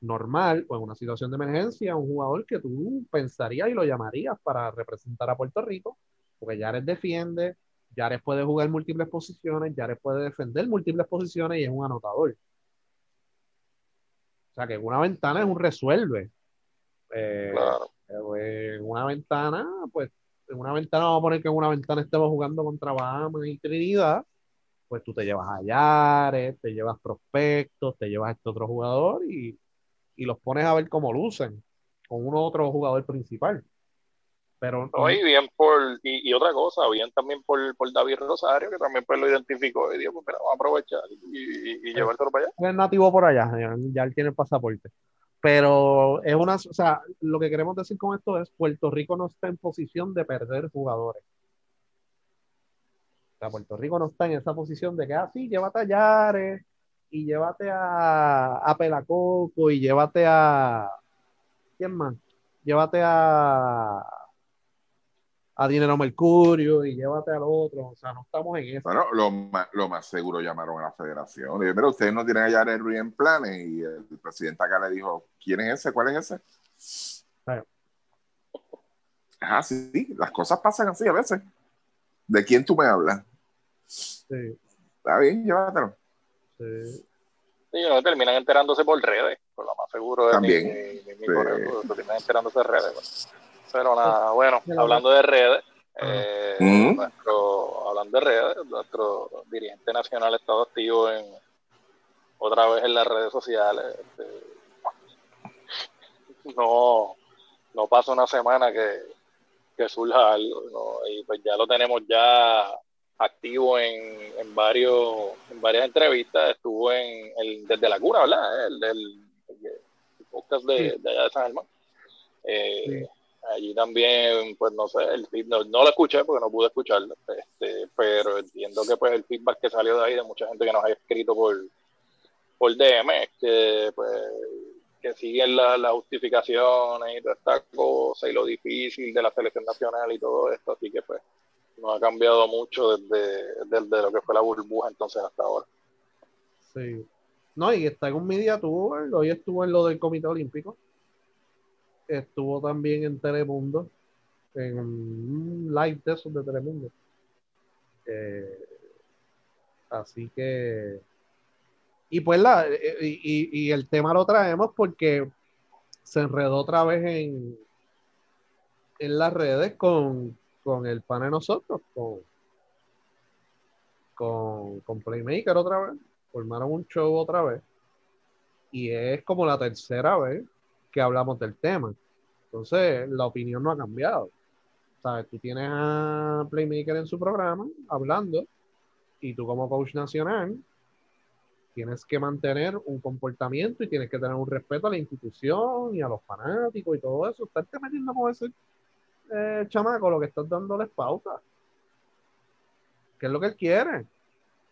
S1: normal o en una situación de emergencia, un jugador que tú pensarías y lo llamarías para representar a Puerto Rico, porque Yares defiende, Yares puede jugar múltiples posiciones, Yares puede defender múltiples posiciones y es un anotador. O sea que en una ventana es un resuelve. Eh, en una ventana, pues, en una ventana vamos a poner que en una ventana estemos jugando contra Bahamas y Trinidad pues tú te llevas a Yares, te llevas prospectos, te llevas a este otro jugador y, los pones a ver cómo lucen con uno otro jugador principal. Pero,
S3: y bien por, y, otra cosa, bien también por, David Rosario, que también pues lo identificó y dijo, pues vamos a aprovechar y, y llevárselo para allá.
S1: Es nativo por allá, ya, él tiene el pasaporte. Pero es una, o sea, lo que queremos decir con esto es, Puerto Rico no está en posición de perder jugadores. Puerto Rico no está en esa posición de que, ah, sí, llévate a Yares y llévate a, a Pelacoco y llévate a. ¿Quién más? Llévate a. A Dinero Mercurio y llévate al otro. O sea, no estamos en eso.
S2: Bueno, lo más, lo más seguro llamaron a la federación. Dije, pero ustedes no tienen a Yares Ruiz en planes. Y el, presidente acá le dijo, ¿quién es ese? ¿Cuál es ese? Ah, sí, las cosas pasan así a veces. ¿De quién tú me hablas? Sí. Está bien, llévatelo.
S3: Sí. Sí, no, terminan enterándose por redes, por lo más seguro de
S2: También.
S3: Mi, mi, terminan enterándose de redes. Pero nada, bueno, hablando de redes, eh, nuestro, hablando de redes, nuestro dirigente nacional ha estado activo en, otra vez en las redes sociales. Este, no, no pasa una semana que, que surja algo, y pues ya lo tenemos ya activo en, en varios en varias entrevistas, estuvo en el desde la cura, ¿verdad? El, el, podcast de, allá de San Germán. Eh, allí también, pues no sé, el no, no, lo escuché porque no pude escucharlo, este, pero entiendo que pues el feedback que salió de ahí de mucha gente que nos ha escrito por, por DM, que pues que siguen las la justificaciones y toda esta cosa y lo difícil de la selección nacional y todo esto, así que pues no ha cambiado mucho desde, desde lo que fue la burbuja entonces hasta ahora.
S1: Sí. No, y está en un media tour, hoy estuvo en lo del Comité Olímpico, estuvo también en Telemundo, en un live de esos de Telemundo. Eh, así que y pues la, eh, y, y, el tema lo traemos porque se enredó otra vez en, en las redes con, con el pan de nosotros, con, con, con Playmaker otra vez. Formaron un show otra vez. Y es como la tercera vez que hablamos del tema. Entonces, la opinión no ha cambiado. ¿Sabes? Tú tienes a Playmaker en su programa hablando y tú como coach nacional tienes que mantener un comportamiento y tienes que tener un respeto a la institución y a los fanáticos y todo eso. Estás metiendo con ese eh, chamaco, lo que estás dándoles pauta. ¿Qué es lo que él quiere?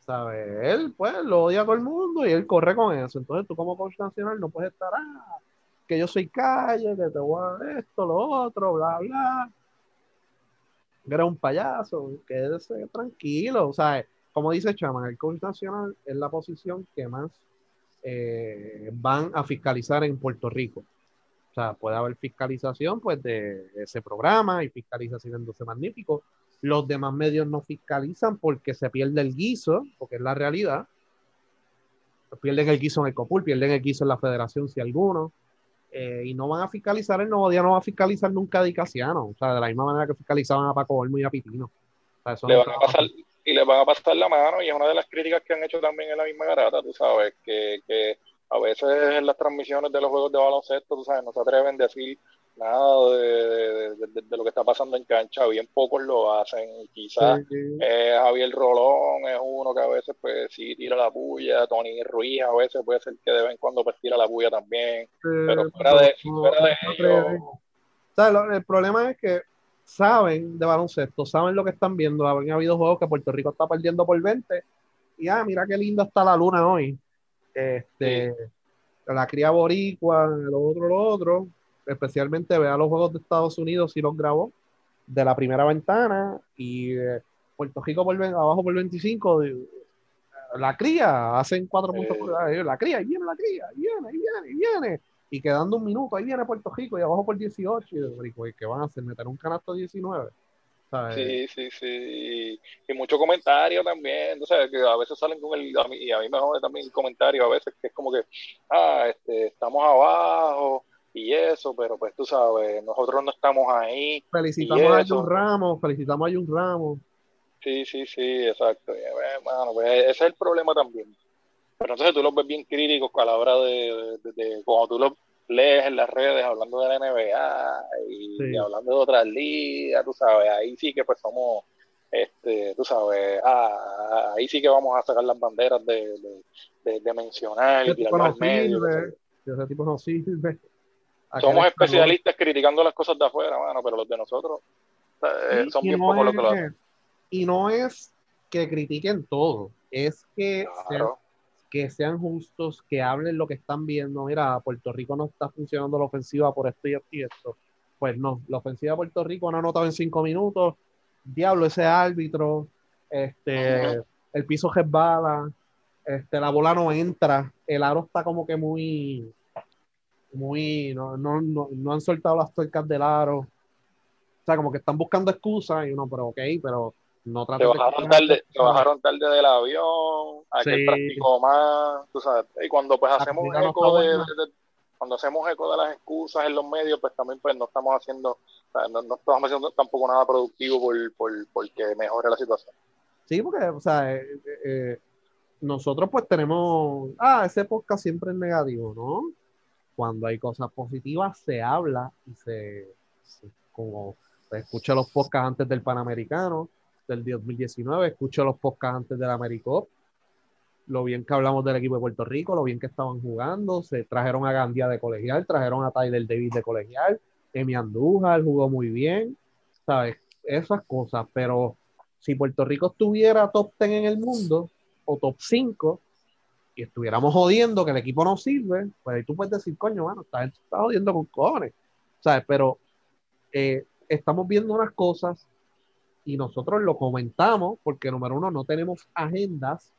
S1: ¿Sabe? Él, pues, lo odia todo el mundo y él corre con eso. Entonces, tú como coach nacional no puedes estar, ah, que yo soy calle, que te voy a esto, lo otro, bla, bla. Era un payaso, quédese tranquilo, o sea, como dice Chama, el coach nacional es la posición que más eh, van a fiscalizar en Puerto Rico. Sea, puede haber fiscalización pues de ese programa y fiscalización en 12 Magnífico. Los demás medios no fiscalizan porque se pierde el guiso, porque es la realidad. Pierden el guiso en el COPUL, pierden el guiso en la federación si alguno. Eh, y no van a fiscalizar, el nuevo día no va a fiscalizar nunca a Dicasiano. O sea, de la misma manera que fiscalizaban a Paco Olmo y a Pitino.
S3: le, van a pasar, y les van a pasar la mano y es una de las críticas que han hecho también en la misma garata, tú sabes, que, que a veces en las transmisiones de los juegos de baloncesto, tú sabes, no se atreven a decir nada de, de, lo que está pasando en cancha, bien pocos lo hacen, quizás eh, Javier Rolón es uno que a veces pues sí tira la puya, Tony Ruiz a veces puede ser que de vez en cuando pues tira la puya también, pero fuera de, fuera de
S1: ello, el problema es que saben de baloncesto, saben lo que están viendo. Han habido juegos que Puerto Rico está perdiendo por 20. Y ah, mira qué linda está la luna hoy. Este, La cría boricua, lo otro, lo otro. Especialmente vea los juegos de Estados Unidos y los grabó de la primera ventana. Y eh, Puerto Rico por, abajo por 25. la cría, hacen cuatro puntos por la cría, y viene la cría, y viene, y viene, y viene y quedando un minuto, ahí viene Puerto Rico y abajo por 18, y ¿qué van a hacer? ¿Meter un canasto 19?
S3: Sí, sí, sí. Y mucho comentario también, o sea, que a veces salen con el, y a mí me jode también el comentario a veces, que es como que, ah, este, estamos abajo y eso, pero pues tú sabes, nosotros no estamos ahí.
S1: Felicitamos a Jun Ramos, felicitamos a Jun Ramos.
S3: Sí, sí, sí, exacto. Bueno, pues ese es el problema también. Pero entonces tú los ves bien críticos a la hora de, de, cuando tú los lees en las redes hablando de la NBA y, hablando de otras ligas, tú sabes, ahí sí que pues somos, este, tú sabes, ah, ahí sí que vamos a sacar las banderas de, de, mencionar y tirar al medio.
S1: Ese tipo no sirve.
S3: Somos especialistas criticando las cosas de afuera, mano, pero los de nosotros eh, son bien pocos los que lo hacen.
S1: Y no es que critiquen todo, es que que sean justos, que hablen lo que están viendo. Mira, Puerto Rico no está funcionando la ofensiva por esto y esto Pues no, la ofensiva de Puerto Rico no ha anotado en cinco minutos. Diablo, ese árbitro, este, el piso resbala, este, la bola no entra, el aro está como que muy, muy, no, no, no, no han soltado las tuercas del aro. O sea, como que están buscando excusas y uno, pero ok, pero no
S3: te bajaron, tarde, te bajaron tarde del avión, aquel sí. practicó más, tú sabes, y cuando pues hacemos eco de, cuando hacemos eco de las excusas en los medios, pues también pues no estamos haciendo, no, no, estamos haciendo tampoco nada productivo por, por, porque mejore la situación.
S1: Sí, porque, o sea, eh, eh, nosotros pues tenemos, ah, ese podcast siempre es negativo, ¿no? Cuando hay cosas positivas se habla y se, como escucha los podcasts antes del Panamericano del 2019, escucha los podcasts antes del Americop, lo bien que hablamos del equipo de Puerto Rico, lo bien que estaban jugando, se trajeron a Gandía de colegial, trajeron a Tyler Davis de colegial, Emi Andújar jugó muy bien, ¿sabes? Esas cosas, pero si Puerto Rico estuviera top 10 en el mundo o top 5 y estuviéramos jodiendo que el equipo no sirve, pues ahí tú puedes decir, coño, bueno, está, jodiendo con cojones, ¿sabes? Pero eh, estamos viendo unas cosas y nosotros lo comentamos porque, número uno, no tenemos agendas,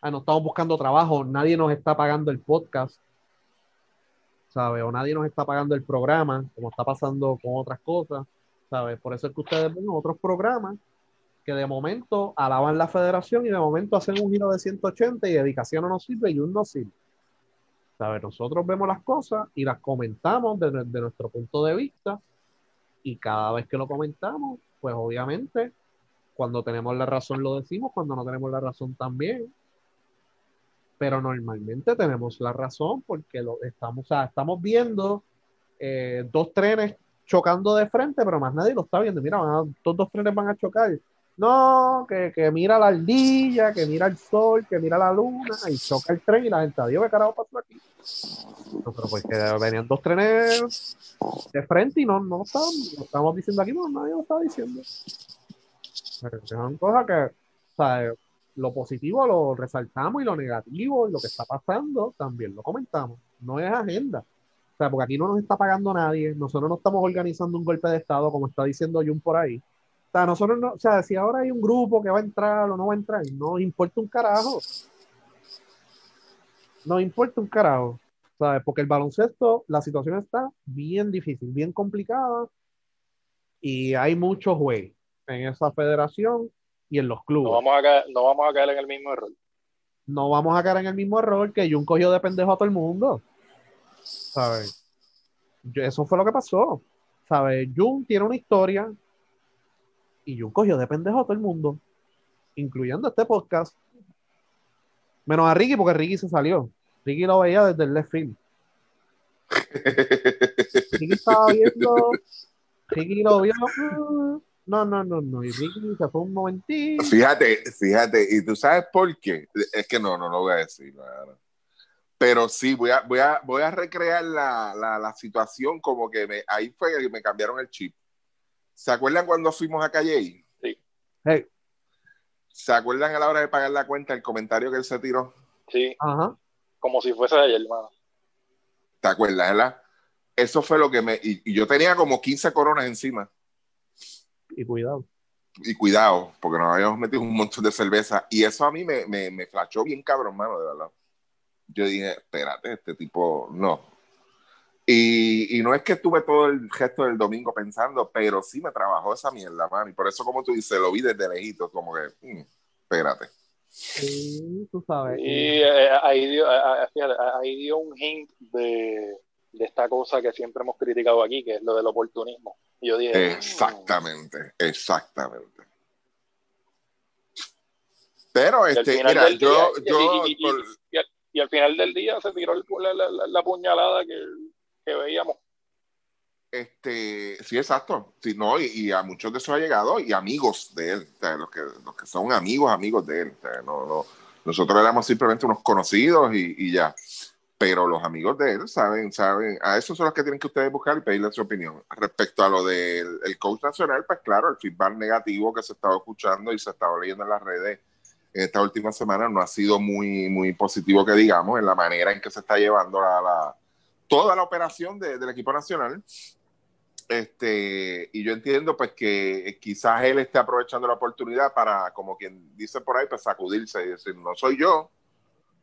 S1: ah, no estamos buscando trabajo, nadie nos está pagando el podcast, ¿sabe? O nadie nos está pagando el programa, como está pasando con otras cosas, ¿sabes? Por eso es que ustedes ven otros programas que de momento alaban la federación y de momento hacen un giro de 180 y dedicación no nos sirve y un no sirve. ¿Sabes? Nosotros vemos las cosas y las comentamos desde, nuestro punto de vista y cada vez que lo comentamos, pues obviamente cuando tenemos la razón lo decimos, cuando no tenemos la razón también. Pero normalmente tenemos la razón porque lo estamos, estamos viendo eh, dos trenes chocando de frente, pero más nadie lo está viendo. Mira, todos dos trenes van a chocar no, que, que, mira la ardilla, que mira el sol, que mira la luna, y choca el tren y la gente, adiós, ¿qué carajo pasó aquí? No, pero pues que venían dos trenes de frente y no, no lo estábamos, lo estábamos diciendo aquí, no, nadie lo estaba diciendo. son cosas que, o sea, lo positivo lo resaltamos y lo negativo lo que está pasando también lo comentamos. No es agenda. O sea, porque aquí no nos está pagando nadie, nosotros no estamos organizando un golpe de Estado, como está diciendo Jun por ahí sea, nosotros no, o sea, si ahora hay un grupo que va a entrar o no va a entrar, no importa un carajo. No importa un carajo. ¿Sabes? Porque el baloncesto, la situación está bien difícil, bien complicada. Y hay muchos juegos en esa federación y en los clubes.
S3: No vamos, a caer, no vamos a caer en el mismo error.
S1: No vamos a caer en el mismo error que Jun cogió de pendejo a todo el mundo. ¿Sabes? Eso fue lo que pasó. ¿Sabes? Jun tiene una historia y yo cogió de pendejo a todo el mundo, incluyendo este podcast. Menos a Ricky, porque Ricky se salió. Ricky lo veía desde el left field. Ricky estaba viendo. Ricky lo vio. No, no, no, no. Y Ricky se fue un momentito.
S2: Fíjate, fíjate. Y tú sabes por qué. Es que no, no lo voy a decir. Pero sí, voy a, voy a, voy a recrear la, la, la situación como que me, ahí fue que me cambiaron el chip. ¿Se acuerdan cuando fuimos a Calle?
S3: Sí.
S2: ¿Se acuerdan a la hora de pagar la cuenta el comentario que él se tiró?
S3: Sí. Ajá. Como si fuese ayer, hermano.
S2: ¿Te acuerdas, verdad? Eso fue lo que me. Y, yo tenía como 15 coronas encima.
S1: Y cuidado.
S2: Y cuidado, porque nos habíamos metido un montón de cerveza. Y eso a mí me, me, me flashó bien cabrón, mano, de verdad. Yo dije, espérate, este tipo, no, y, y, no es que estuve todo el gesto del domingo pensando, pero sí me trabajó esa mierda, man. Y por eso, como tú dices, lo vi desde lejito, como que, mm, espérate.
S1: Sí, tú sabes.
S3: Y eh, ahí, dio, ahí dio un hint de, de, esta cosa que siempre hemos criticado aquí, que es lo del oportunismo. Y yo dije,
S2: mm". exactamente, exactamente. Pero, este, mira, yo. yo
S3: y, al, final del día se tiró la, la, la puñalada que que veíamos.
S2: Este, sí, exacto. Sí, no, y, a muchos de esos llegado y amigos de él, los, que, los que son amigos, amigos de él. no, no, nosotros éramos simplemente unos conocidos y, y, ya. Pero los amigos de él saben, saben, a esos son los que tienen que ustedes buscar y pedirle su opinión. Respecto a lo del el coach nacional, pues claro, el feedback negativo que se estaba escuchando y se estaba leyendo en las redes esta última semana no ha sido muy, muy positivo que digamos en la manera en que se está llevando la toda la operación del equipo nacional. Este, y yo entiendo pues que quizás él esté aprovechando la oportunidad para, como quien dice por ahí, pues sacudirse y decir, no soy yo,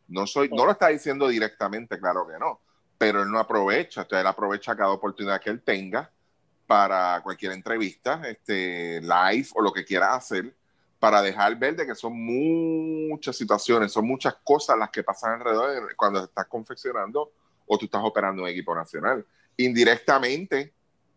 S2: no soy, no lo está diciendo directamente, claro que no, pero él no aprovecha, entonces él aprovecha cada oportunidad que él tenga para cualquier entrevista, este, live o lo que quiera hacer, para dejar ver de que son muchas situaciones, son muchas cosas las que pasan alrededor cuando estás confeccionando o tú estás operando un equipo nacional. Indirectamente,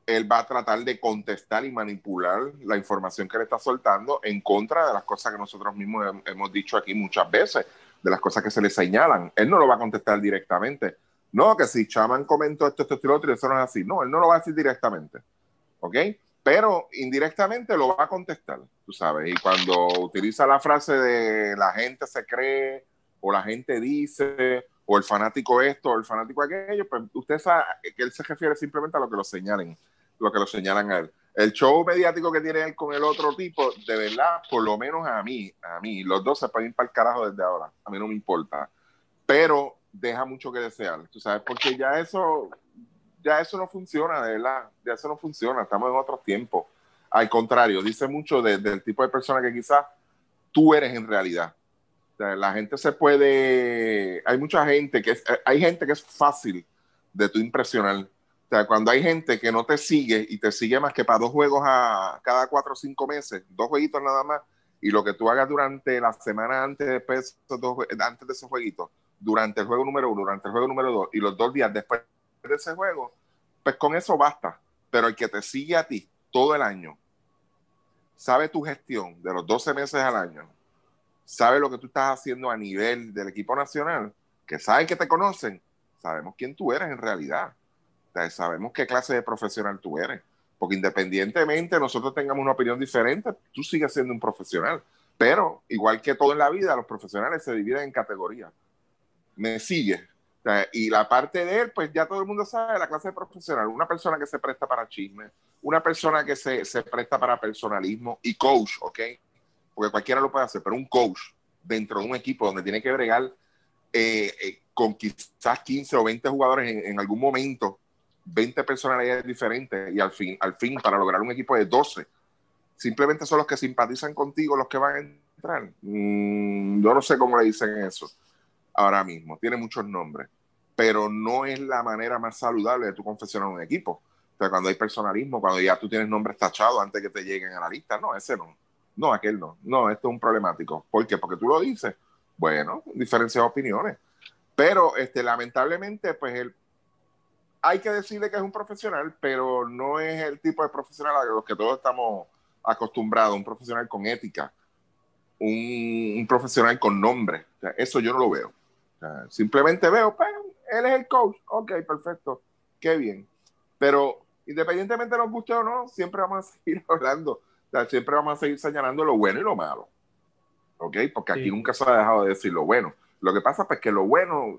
S2: él va a tratar de contestar y manipular la información que le está soltando en contra de las cosas que nosotros mismos hemos dicho aquí muchas veces. de las cosas que se le señalan. Él no lo va a contestar directamente. No, que si Chaman comentó esto, esto, esto y lo otro, eso no es así. No, él no lo va a decir directamente. ¿Ok? Pero indirectamente lo va a contestar, tú sabes. Y cuando utiliza la frase de la gente se cree, o la gente dice, o el fanático esto, o el fanático aquello, pues usted sabe que él se refiere simplemente a lo que lo señalen, lo que lo señalan a él. El show mediático que tiene él con el otro tipo, de verdad, por lo menos a mí, a mí, los dos se pueden ir para el carajo desde ahora, a mí no me importa. Pero deja mucho que desear, tú sabes, porque ya eso, ya eso no funciona, de verdad, ya eso no funciona, estamos en otros tiempos. Al contrario, dice mucho del tipo de persona que quizás tú eres en realidad. La gente se puede, hay mucha gente que es, hay gente que es fácil de tu impresionar. O sea, cuando hay gente que no te sigue y te sigue más que para dos juegos a cada cuatro o cinco meses, dos jueguitos nada más, y lo que tú hagas durante la semana antes, después, antes de esos jueguitos, durante el juego número uno, durante el juego número dos y los dos días después de ese juego, pues con eso basta. Pero el que te sigue a ti todo el año, sabe tu gestión de los 12 meses al año, sabe lo que tú estás haciendo a nivel del equipo nacional, que saben que te conocen, sabemos quién tú eres en realidad. sabemos qué clase de profesional tú eres. Porque independientemente nosotros tengamos una opinión diferente, tú sigues siendo un profesional. Pero, igual que todo en la vida, los profesionales se dividen en categorías me sigue. y la parte de él, pues ya todo el mundo sabe la clase de profesional. Una persona que se presta para chisme, una persona que se, se presta para personalismo y coach, ¿ok? Porque cualquiera lo puede hacer, pero un coach dentro de un equipo donde tiene que bregar eh, eh, con quizás 15 o 20 jugadores en, algún momento, 20 personalidades diferentes y al fin, al fin, para lograr un equipo de 12, simplemente son los que simpatizan contigo los que van a entrar. Mm, yo no sé cómo le dicen eso ahora mismo. Tiene muchos nombres, pero no es la manera más saludable de tu confeccionar un equipo. O sea, cuando hay personalismo, cuando ya tú tienes nombres tachados antes que te lleguen a la lista, no, ese no. No, aquel no. No, esto es un problemático. ¿Por qué? Porque tú lo dices. Bueno, diferencias de opiniones. Pero este, lamentablemente, pues él, hay que decirle que es un profesional, pero no es el tipo de profesional a los que todos estamos acostumbrados, un profesional con ética, un, profesional con nombre. eso yo no lo veo simplemente veo, pues, él es el coach, ok, perfecto, qué bien. Pero independientemente de nos guste o no, siempre vamos a seguir hablando, siempre vamos a seguir señalando lo bueno y lo malo. ¿Ok? Porque aquí nunca se ha dejado de decir lo bueno. Lo que pasa es pues, que lo bueno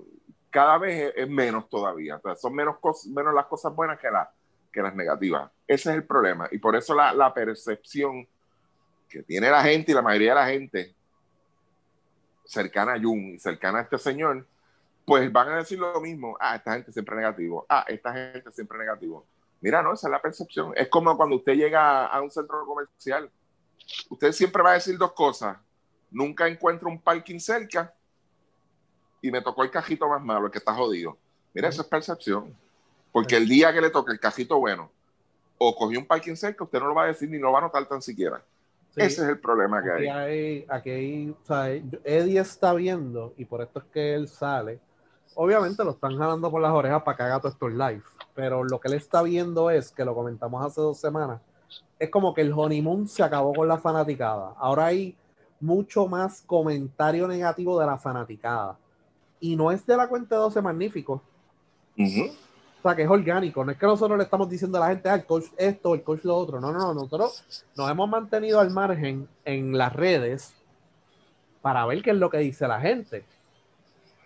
S2: cada vez es, menos todavía. son menos, menos las cosas buenas que, que las negativas. Ese es el problema. Y por eso la, la percepción que tiene la gente y la mayoría de la gente cercana a Jun y cercana a este señor, pues van a decir lo mismo. Ah, esta gente siempre negativo. Ah, esta gente siempre negativo. Mira, no, esa es la percepción. Es como cuando usted llega a un centro comercial. Usted siempre va a decir dos cosas. Nunca encuentro un parking cerca y me tocó el cajito más malo, el que está jodido. Mira, esa es percepción. Porque el día que le toque el cajito bueno o cogió un parking cerca, usted no lo va a decir ni lo va a notar tan siquiera. Ese es el problema que hay.
S1: Aquí o sea, Eddie está viendo, y por esto es que él sale. Obviamente lo están jalando por las orejas para que haga todo esto en live. Pero lo que él está viendo es, que lo comentamos hace dos semanas, es como que el honeymoon se acabó con la fanaticada. Ahora hay mucho más comentario negativo de la fanaticada. Y no es de la cuenta de 12 magníficos que es orgánico. No es que nosotros le estamos diciendo a la gente, ah, el coach esto, el coach lo otro. No, no, no. Nosotros nos hemos mantenido al margen en las redes para ver qué es lo que dice la gente.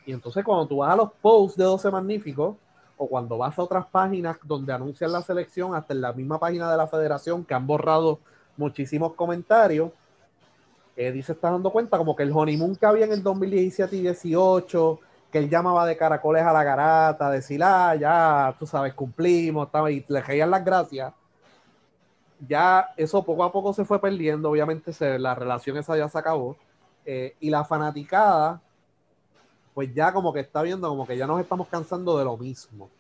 S1: Y entonces cuando tú vas a los posts de 12 Magníficos o cuando vas a otras páginas donde anuncian la selección, hasta en la misma página de la federación que han borrado muchísimos comentarios, Eddie se está dando cuenta como que el honeymoon que había en el 2017 y 18 que él llamaba de caracoles a la garata, decir, ah, ya, tú sabes, cumplimos, y le reían las gracias. Ya eso poco a poco se fue perdiendo, obviamente se, la relación esa ya se acabó. Eh, y la fanaticada, pues ya como que está viendo, como que ya nos estamos cansando de lo mismo.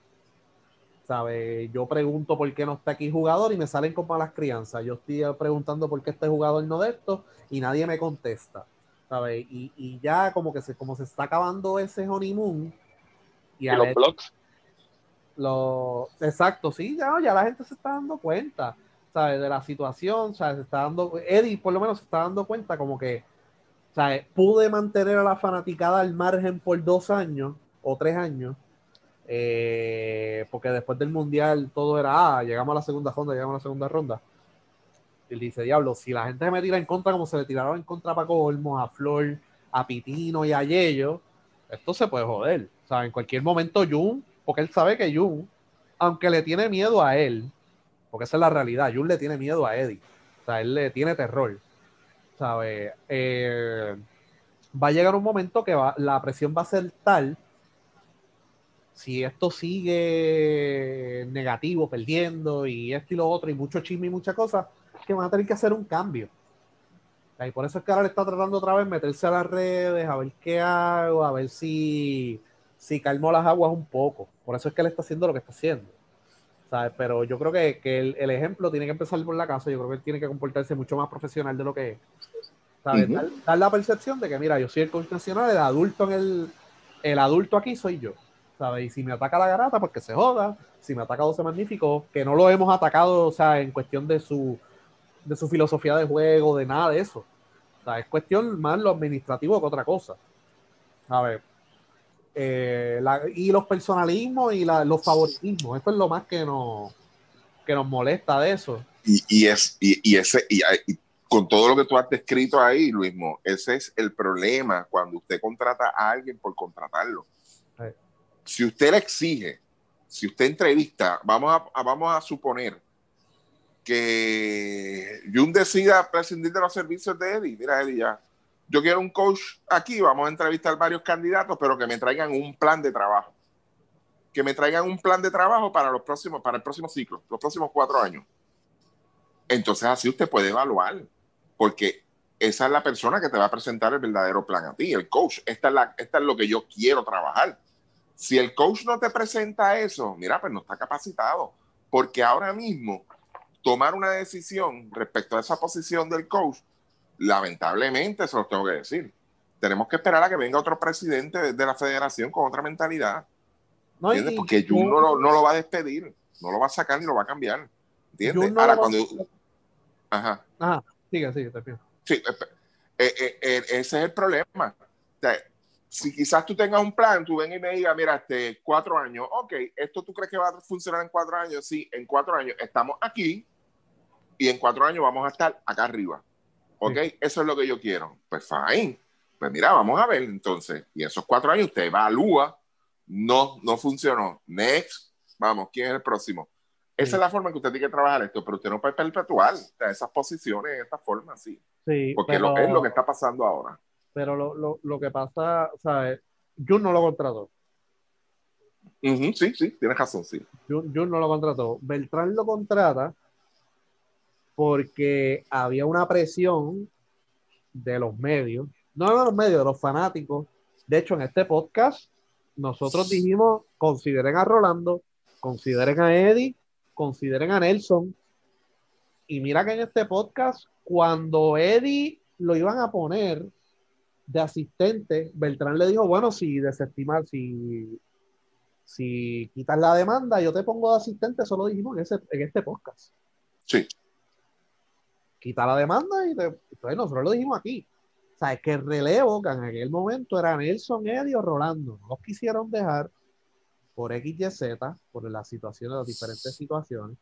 S1: ¿Sabe? Yo pregunto por qué no está aquí jugador y me salen con malas crianzas. Yo estoy preguntando por qué este jugador no de esto y nadie me contesta. Y, ya como que se, como se está acabando ese honeymoon.
S3: Y, los blogs.
S1: Lo, exacto, sí, ya, ya la gente se está dando cuenta, ¿sabes? De la situación, ¿sabes? Se está dando, Eddie por lo menos se está dando cuenta como que O sea, pude mantener a la fanaticada al margen por dos años o tres años, eh, porque después del mundial todo era, ah, llegamos a la segunda ronda, llegamos a la segunda ronda. Y dice, diablo, si la gente me tira en contra como se le tiraron en contra a Paco Olmos, a Flor, a Pitino y a Yello, esto se puede joder. O sea, en cualquier momento Jun, porque él sabe que Jun, aunque le tiene miedo a él, porque esa es la realidad, Jun le tiene miedo a Eddie. O sea, él le tiene terror. ¿Sabe? Eh, va a llegar un momento que la presión va a ser tal si esto sigue negativo, perdiendo y esto y lo otro, y mucho chisme y muchas cosas, que van a tener que hacer un cambio. Y por eso es que ahora le está tratando otra vez meterse a las redes, a ver qué hago, a ver si, si calmo las aguas un poco. Por eso es que él está haciendo lo que está haciendo. ¿Sabes? Pero yo creo que, que el, ejemplo tiene que empezar por la casa. Yo creo que él tiene que comportarse mucho más profesional de lo que es. ¿sabes? dar, la percepción de que, mira, yo soy el coach nacional, el adulto en el, el adulto aquí soy yo. ¿sabes? Y si me ataca la garata, pues que se joda. Si me ataca 12 Magnífico, que no lo hemos atacado, o sea, en cuestión de su, de su filosofía de juego, de nada de eso. O sea, es cuestión más lo administrativo que otra cosa. A ver. Eh, y los personalismos y los favoritismos, esto es lo más que nos, que nos molesta de eso.
S2: Y, es, y, ese, y, con todo lo que tú has descrito ahí, Luismo, ese es el problema cuando usted contrata a alguien por contratarlo. Si usted le exige, si usted entrevista, vamos a, vamos a suponer que Jun decida prescindir de los servicios de Eddie. Mira, Eddie, ya. Yo quiero un coach aquí, vamos a entrevistar varios candidatos, pero que me traigan un plan de trabajo. Que me traigan un plan de trabajo para los próximos, para el próximo ciclo, los próximos cuatro años. Entonces así usted puede evaluar, porque esa es la persona que te va a presentar el verdadero plan a ti, el coach. Esta es, la, esta es lo que yo quiero trabajar. Si el coach no te presenta eso, mira, pues no está capacitado, porque ahora mismo tomar una decisión respecto a esa posición del coach, lamentablemente, eso lo tengo que decir. Tenemos que esperar a que venga otro presidente de la federación con otra mentalidad. No, Porque Jun no, lo, va a despedir, no lo va a sacar ni lo va a cambiar. ¿Entiendes? Ahora, cuando.
S1: Ajá. Ajá, sigue, sigue, te pido.
S2: Sí, eh, eh, eh, ese es el problema. si quizás tú tengas un plan, tú ven y me digas, mira, este, cuatro años, ok, ¿esto tú crees que va a funcionar en cuatro años? Sí, en cuatro años estamos aquí, y en cuatro años vamos a estar acá arriba. ¿Ok? Eso es lo que yo quiero. Pues fine. Pues mira, vamos a ver entonces. Y esos cuatro años usted evalúa. No, no funcionó. Next. Vamos, ¿quién es el próximo? Esa es la forma en que usted tiene que trabajar esto, pero usted no puede perpetuar esas posiciones en esta forma, sí. Sí. Porque lo es lo que está pasando ahora.
S1: Pero lo, lo, lo que pasa, ¿sabes? Jun no lo contrató.
S2: sí, sí, tienes razón, sí.
S1: Jun, Jun, no lo contrató. Beltrán lo contrata porque había una presión de los medios, no de los medios, de los fanáticos. De hecho, en este podcast, nosotros dijimos, consideren a Rolando, consideren a Eddie, consideren a Nelson. Y mira que en este podcast, cuando Eddie lo iban a poner de asistente, Beltrán le dijo, bueno, si desestimar, si, si quitas la demanda, yo te pongo de asistente, eso lo dijimos en, ese, en este podcast.
S2: Sí
S1: quita la demanda y pues nosotros lo dijimos aquí. O sea, es que el relevo que en aquel momento era Nelson, Eddie o Rolando. No los quisieron dejar por X, Y, Z, por la situación, las diferentes situaciones.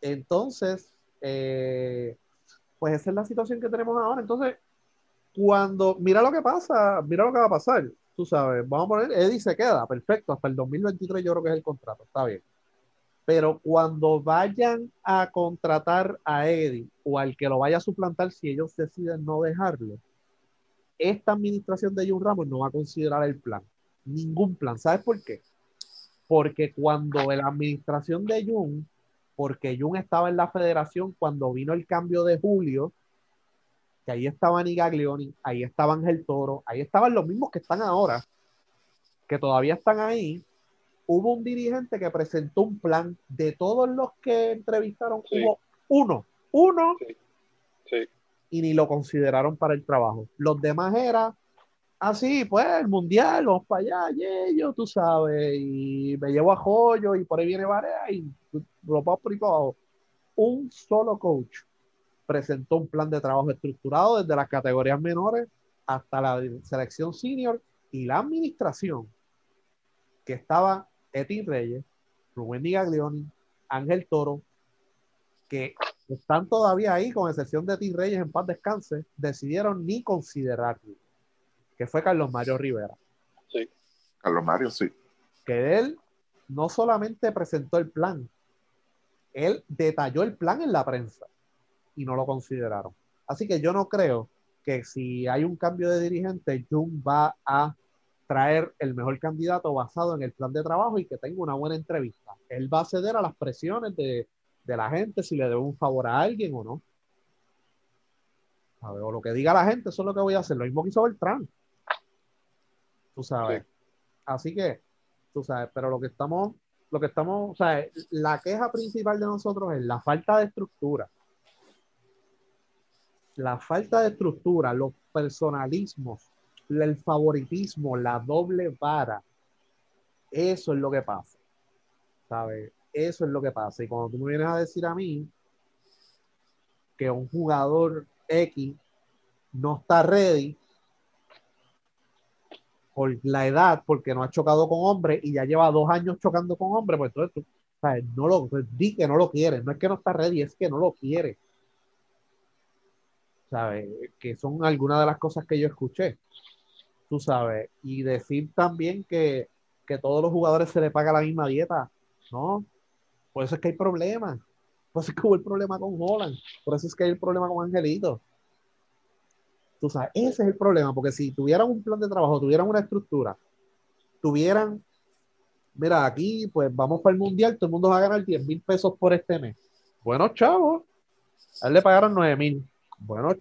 S1: Entonces, eh, pues esa es la situación que tenemos ahora. Entonces, cuando, mira lo que pasa, mira lo que va a pasar. Tú sabes, vamos a poner, Eddie se queda, perfecto, hasta el 2023 yo creo que es el contrato, está bien. Pero cuando vayan a contratar a Eddie o al que lo vaya a suplantar, si ellos deciden no dejarlo, esta administración de Jun Ramos no va a considerar el plan. Ningún plan. ¿Sabes por qué? Porque cuando la administración de Jun, porque Jun estaba en la federación cuando vino el cambio de Julio, que ahí estaba Nigaglioni, ahí estaba Ángel Toro, ahí estaban los mismos que están ahora, que todavía están ahí, hubo un dirigente que presentó un plan. De todos los que entrevistaron, hubo uno, uno, y ni lo consideraron para el trabajo. Los demás era así, pues el mundial, vamos para allá, y yo, tú sabes, y me llevo a joyo y por ahí viene Varea y lo paso por ahí abajo. Un solo coach presentó un plan de trabajo estructurado desde las categorías menores hasta la selección senior y la administración, que estaba Etin Reyes, Rubén Digaglioni, Ángel Toro, que están todavía ahí, con excepción de Etin Reyes en paz descanse, decidieron ni considerarlo, que fue Carlos Mario Rivera.
S2: Sí, Carlos Mario, sí.
S1: Que él no solamente presentó el plan, él detalló el plan en la prensa y no lo consideraron. Así que yo no creo que si hay un cambio de dirigente, Jun va a traer el mejor candidato basado en el plan de trabajo y que tenga una buena entrevista. Él va a ceder a las presiones de, la gente si le debe un favor a alguien o no. o lo que diga la gente, eso es lo que voy a hacer. Lo mismo que hizo Beltrán. Tú sabes. Así que, tú sabes, pero lo que estamos, lo que estamos, o sea, la queja principal de nosotros es la falta de estructura la falta de estructura, los personalismos, el favoritismo, la doble vara, eso es lo que pasa. ¿Sabes? Eso es lo que pasa. Y cuando tú me vienes a decir a mí que un jugador X no está ready por la edad, porque no ha chocado con hombres y ya lleva dos años chocando con hombres, pues entonces tú, ¿sabes? No lo, pues, di que no lo quiere. No es que no está ready, es que no lo quiere. ¿sabes? Que son algunas de las cosas que yo escuché, tú sabes. Y decir también que, que todos los jugadores se les paga la misma dieta, ¿no? Por eso es que hay problemas. Por eso es que hubo el problema con Holland. Por eso es que hay el problema con Angelito. Tú sabes, ese es el problema, porque si tuvieran un plan de trabajo, tuvieran una estructura, tuvieran, mira, aquí pues vamos para el mundial, todo el mundo va a ganar 10 mil pesos por este mes. Bueno, chavos, a él le pagaron 9 mil bueno,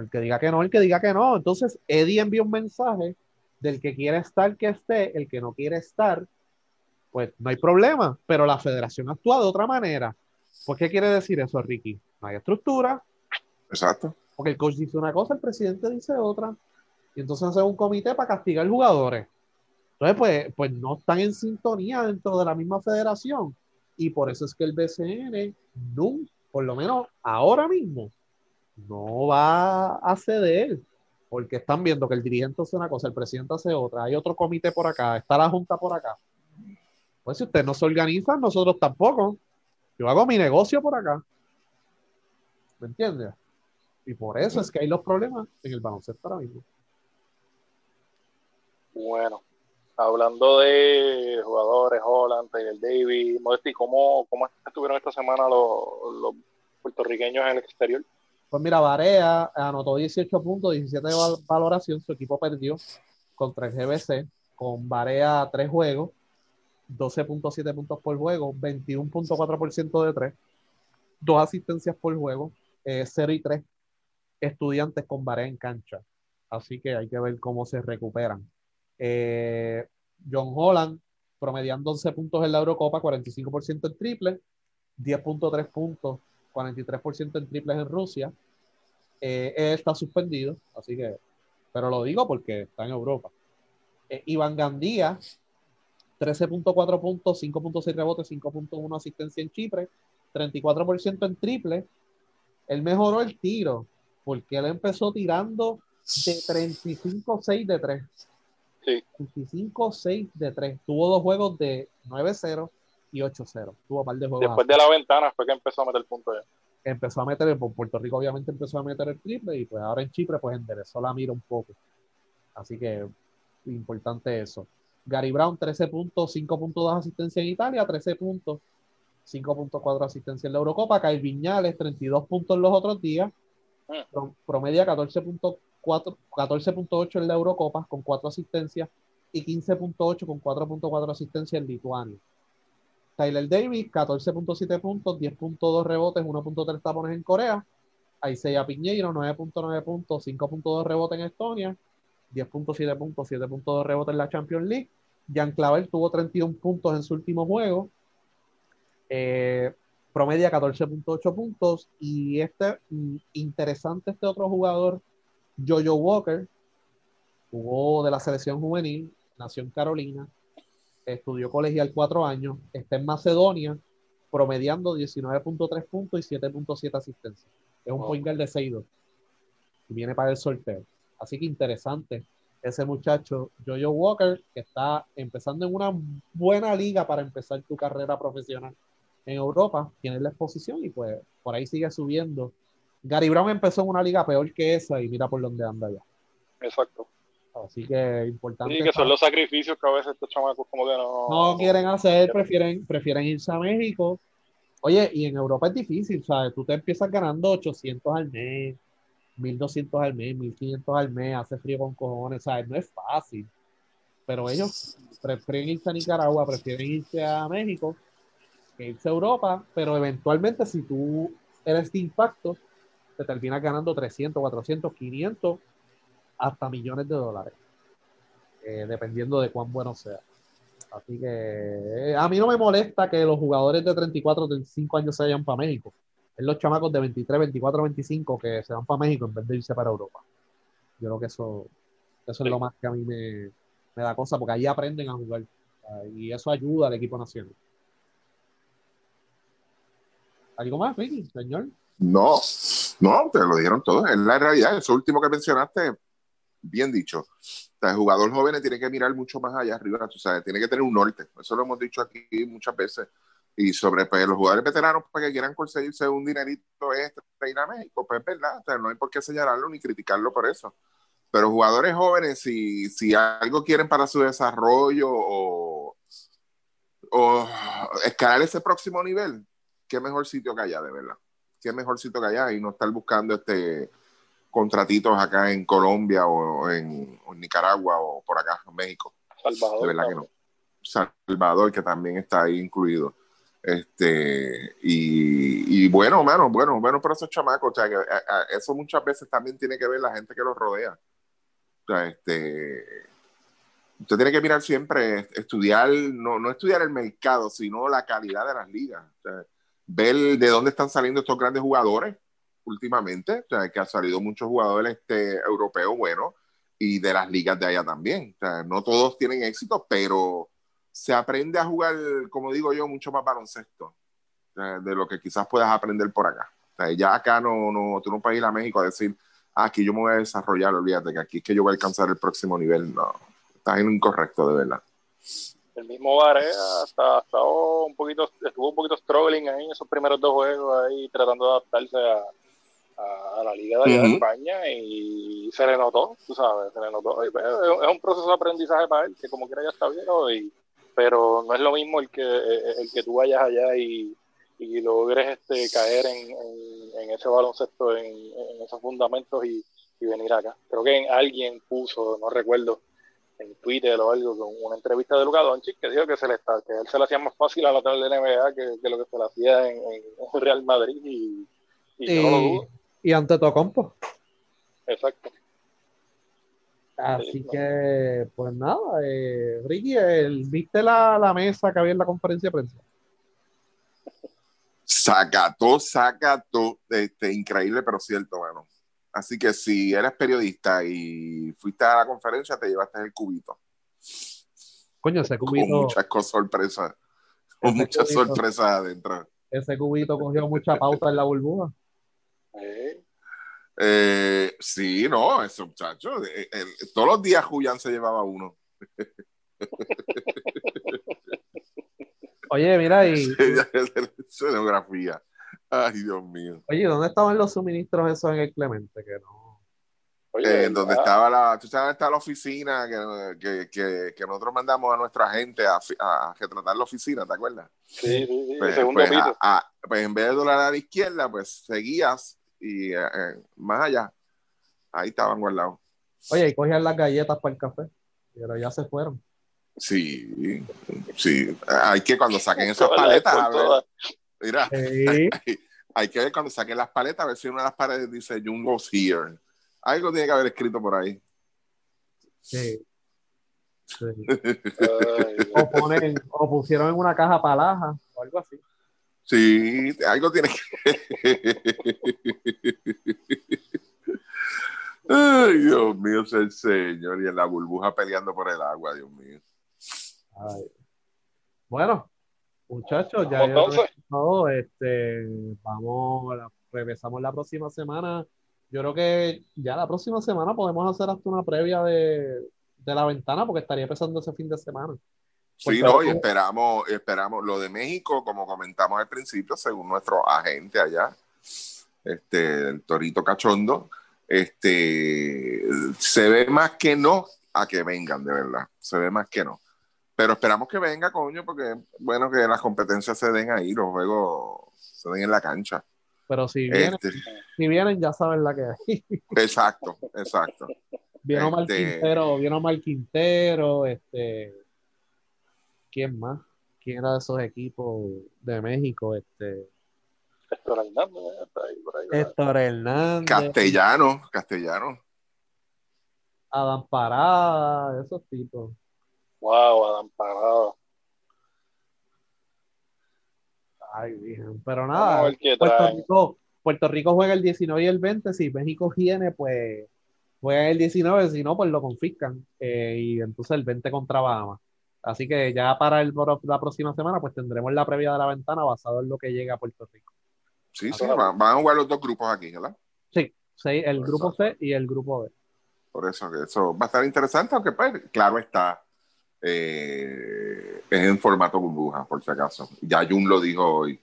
S1: chao. El que diga que no, el que diga que no. Entonces, Eddie envió un mensaje del que quiere estar, que esté, el que no quiere estar, pues no hay problema, pero la federación actúa de otra manera. ¿Por qué quiere decir eso, Ricky? No hay estructura.
S2: Exacto.
S1: Porque el coach dice una cosa, el presidente dice otra. Y entonces hace un comité para castigar jugadores. Entonces, pues, pues no están en sintonía dentro de la misma federación. Y por eso es que el BCN por lo menos ahora mismo, no va a ceder, porque están viendo que el dirigente hace una cosa, el presidente hace otra, hay otro comité por acá, está la junta por acá. Pues si usted no se organiza, nosotros tampoco. Yo hago mi negocio por acá. ¿Me entiendes? Y por eso es que hay los problemas en el baloncesto ahora mismo.
S3: Bueno, hablando de jugadores, Holland, el David, Modesti, ¿cómo, ¿cómo estuvieron esta semana los, puertorriqueños en el exterior?
S1: Pues mira, Barea anotó 18 puntos, 17 de valoración, su equipo perdió contra el GBC, con Barea 3 juegos, 12.7 puntos por juego, 21.4% de 3, dos asistencias por juego, 0 eh, y 3 estudiantes con Barea en cancha. Así que hay que ver cómo se recuperan. Eh, John Holland promediando 11 puntos en la Eurocopa, 45% en triple, 10.3 puntos, 43% en triples en Rusia. Eh, está suspendido, así que, pero lo digo porque está en Europa. Eh, Iván Gandía, 13.4 puntos, 5.6 rebotes, 5.1 asistencia en Chipre, 34% en triple. Él mejoró el tiro porque él empezó tirando de 35-6 de 3
S3: Sí.
S1: 25-6 de 3. Tuvo dos juegos de 9-0 y 8-0. Tuvo un par de juegos.
S3: Después de la ventana fue que empezó a meter el punto de
S1: Empezó a meter, por Puerto Rico obviamente empezó a meter el triple y pues ahora en Chipre pues enderezó la mira un poco. Así que importante eso. Gary Brown 13 puntos, 5.2 asistencia en Italia, 13 puntos, 5.4 asistencia en la Eurocopa. Kyle Viñales 32 puntos en los otros días, mm. promedia 14.4 14.8 en la Eurocopa con 4 asistencias y 15.8 con 4.4 asistencias en Lituania. Tyler Davis, 14.7 puntos, 10.2 rebotes, 1.3 tapones en Corea. Isaiah Piñeiro, 9.9 puntos, 5.2 rebotes en Estonia, 10.7 puntos, 7.2 rebotes en la Champions League. Jan Clavel tuvo 31 puntos en su último juego. Eh, promedia 14.8 puntos. Y este interesante, este otro jugador Jojo Walker jugó de la selección juvenil, nació en Carolina, estudió colegial cuatro años, está en Macedonia, promediando 19.3 puntos y 7.7 asistencias. Es un point guard de 6 y viene para el sorteo. Así que interesante ese muchacho, Jojo Walker, que está empezando en una buena liga para empezar tu carrera profesional en Europa, tiene la exposición y pues por ahí sigue subiendo. Gary Brown empezó en una liga peor que esa y mira por dónde anda ya.
S3: Exacto.
S1: Así que importante.
S3: Sí, que son los sacrificios que a veces estos chamacos como que no,
S1: no quieren hacer, prefieren, prefieren irse a México. Oye, y en Europa es difícil, ¿sabes? Tú te empiezas ganando 800 al mes, 1200 al mes, 1500 al mes, hace frío con cojones, ¿sabes? No es fácil. Pero ellos prefieren irse a Nicaragua, prefieren irse a México que irse a Europa, pero eventualmente si tú eres de impacto, te terminas ganando 300, 400, 500, hasta millones de dólares, eh, dependiendo de cuán bueno sea. Así que eh, a mí no me molesta que los jugadores de 34, 35 años se vayan para México es los chamacos de 23, 24, 25 que se van para México en vez de irse para Europa. Yo creo que eso, eso es lo más que a mí me, da cosa, porque ahí aprenden a jugar y eso ayuda al equipo nacional. ¿Algo más, Ricky, señor?
S2: No, no, te lo dijeron todo. Es la realidad. Eso último que mencionaste, bien dicho. el jugador joven tiene que mirar mucho más allá arriba, tú sabes, tiene que tener un norte. Eso lo hemos dicho aquí muchas veces y sobre pues, los jugadores veteranos para pues, que quieran conseguirse un dinerito extra ir a México, pues es verdad, no hay por qué señalarlo ni criticarlo por eso. Pero jugadores jóvenes, si, si algo quieren para su desarrollo o, o escalar ese próximo nivel, qué mejor sitio que allá, de verdad. Qué mejor sitio que allá y no estar buscando este contratitos acá en Colombia o en, Nicaragua o por acá en México.
S3: Salvador.
S2: De verdad que no. Salvador, que también está ahí incluido. Este, y, bueno, mano, bueno, bueno para esos chamacos, o sea, que eso muchas veces también tiene que ver la gente que los rodea. O sea, este, usted tiene que mirar siempre, estudiar, no, no estudiar el mercado, sino la calidad de las ligas. ver de dónde están saliendo estos grandes jugadores últimamente, o sea, que ha salido muchos jugadores este, europeos buenos y de las ligas de allá también. O sea, no todos tienen éxito, pero se aprende a jugar, como digo yo, mucho más baloncesto de lo que quizás puedas aprender por acá. ya acá no, no, tú no puedes ir a México a decir, ah, aquí yo me voy a desarrollar, olvídate que aquí es que yo voy a alcanzar el próximo nivel. No, estás en incorrecto, de verdad.
S3: El mismo Varea hasta, hasta un poquito, estuvo un poquito struggling ahí en esos primeros dos juegos, ahí tratando de adaptarse a, a, la Liga de, España y se le notó, tú sabes, se le notó. Es un proceso de aprendizaje para él, que como quiera ya está viejo y pero no es lo mismo el que, el que tú vayas allá y, y logres este, caer en, en, ese baloncesto, en, en esos fundamentos y, y, venir acá. Creo que alguien puso, no recuerdo, en Twitter o algo, con una entrevista de Luka Doncic que dijo que, se le está, que él se le hacía más fácil a la tal de NBA que, que, lo que se le hacía en, Real Madrid y, y, no lo dudo.
S1: Y ante Tocompo.
S3: Exacto.
S1: Así que, pues nada, eh, Ricky, ¿viste la, la, mesa que había en la conferencia de prensa?
S2: Sacató, sacató, este, increíble, pero cierto, bueno. Así que si eres periodista y fuiste a la conferencia, te llevaste el cubito.
S1: Coño, ese cubito.
S2: Con muchas sorpresas. Con muchas sorpresas adentro.
S1: Ese cubito cogió mucha pauta en la burbuja.
S3: ¿Eh?
S2: Eh, sí, no, eso, muchacho. Eh, eh, todos los días Julián se llevaba uno.
S1: Oye, mira, y.
S2: Escenografía. Ay, Dios mío.
S1: Oye, ¿dónde estaban los suministros esos en el Clemente? Que no.
S2: Oye, donde estaba la, tú sabes, está la oficina que, que, que, nosotros mandamos a nuestra gente a, a, retratar la oficina, ¿te acuerdas?
S3: Sí, sí, sí. Pues, segundo
S2: pues, pues, en vez de doblar a la izquierda, pues seguías y eh, eh, más allá, ahí estaban guardados.
S1: Oye, y cogían las galletas para el café, pero ya se fueron.
S2: Sí, sí. Hay que cuando saquen esas paletas, a ver, mira, hay, que ver cuando saquen las paletas, a ver si una de las paredes dice Jungle's here. Algo tiene que haber escrito por ahí.
S1: Sí. o, ponen, o pusieron en una caja palaja o algo así.
S2: Sí, algo tiene que. Ay, Dios mío, es el Señor. Y en la burbuja peleando por el agua, Dios mío.
S1: Bueno, muchachos, ya todo, este, vamos, regresamos la próxima semana yo creo que ya la próxima semana podemos hacer hasta una previa de, de la ventana porque estaría empezando ese fin de semana.
S2: Sí, no, y esperamos, esperamos lo de México, como comentamos al principio, según nuestro agente allá, este, el Torito Cachondo, este, se ve más que no a que vengan, de verdad, se ve más que no. Pero esperamos que venga, coño, porque bueno que las competencias se den ahí, los juegos se den en la cancha.
S1: Pero si vienen, este, si vienen ya saben la que hay.
S2: Exacto, exacto.
S1: Omar este, Quintero, Omar Quintero, este, ¿quién más? ¿Quién era de esos equipos de México? Este,
S3: Héctor Hernández, está ahí, por ahí,
S1: Héctor Hernández.
S2: Castellano, Castellano.
S1: Adam Parada, esos tipos.
S3: Wow, Adam Parada.
S1: Ay, bien. Pero nada, Puerto Rico, Puerto Rico juega el 19 y el 20. Si México viene, pues juega el 19, si no, pues lo confiscan. Eh, y entonces el 20 contra Bahamas. Así que ya para el, la próxima semana, pues tendremos la previa de la ventana basado en lo que llega a Puerto Rico.
S2: Sí, sí, van, a jugar los dos grupos aquí, ¿verdad?
S1: Sí, sí el grupo C y el grupo B.
S2: Por eso, que eso va a estar interesante, aunque pues, claro está, eh, es en formato burbuja, por si acaso. Ya Jun lo dijo hoy.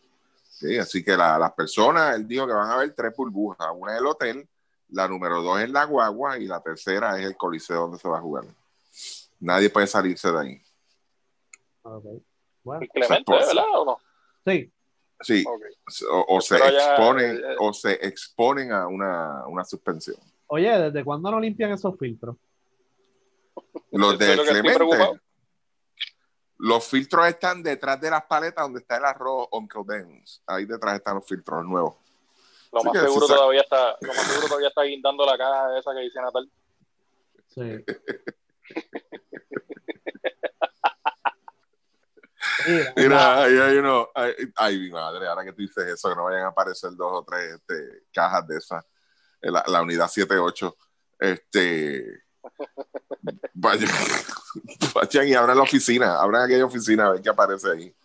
S2: ¿sí? Así que las personas, él dijo que van a haber tres burbujas. Una es el hotel, la número dos es la guagua y la tercera es el coliseo donde se va a jugar. Nadie puede salirse de ahí.
S1: Okay. Bueno.
S3: Clemente, ¿verdad o no?
S1: Sí.
S2: Sí, o, se exponen, eh, o se exponen a una, una suspensión.
S1: Oye, ¿desde cuándo no limpian esos filtros?
S2: Los de Clemente. Los filtros están detrás de las paletas donde está el arroz Uncle Ben's. Ahí detrás están los filtros nuevos.
S3: Lo más, seguro todavía está, lo más seguro todavía está guindando la caja esa que dice Natal.
S1: Sí.
S2: Mira, ahí hay uno. Ay, mi madre, ahora que tú dices eso, que no vayan a aparecer dos o tres este, cajas de esas. La, la unidad 7-8. Este Vayan, vayan y abran la oficina, abran aquella oficina a ver qué aparece ahí.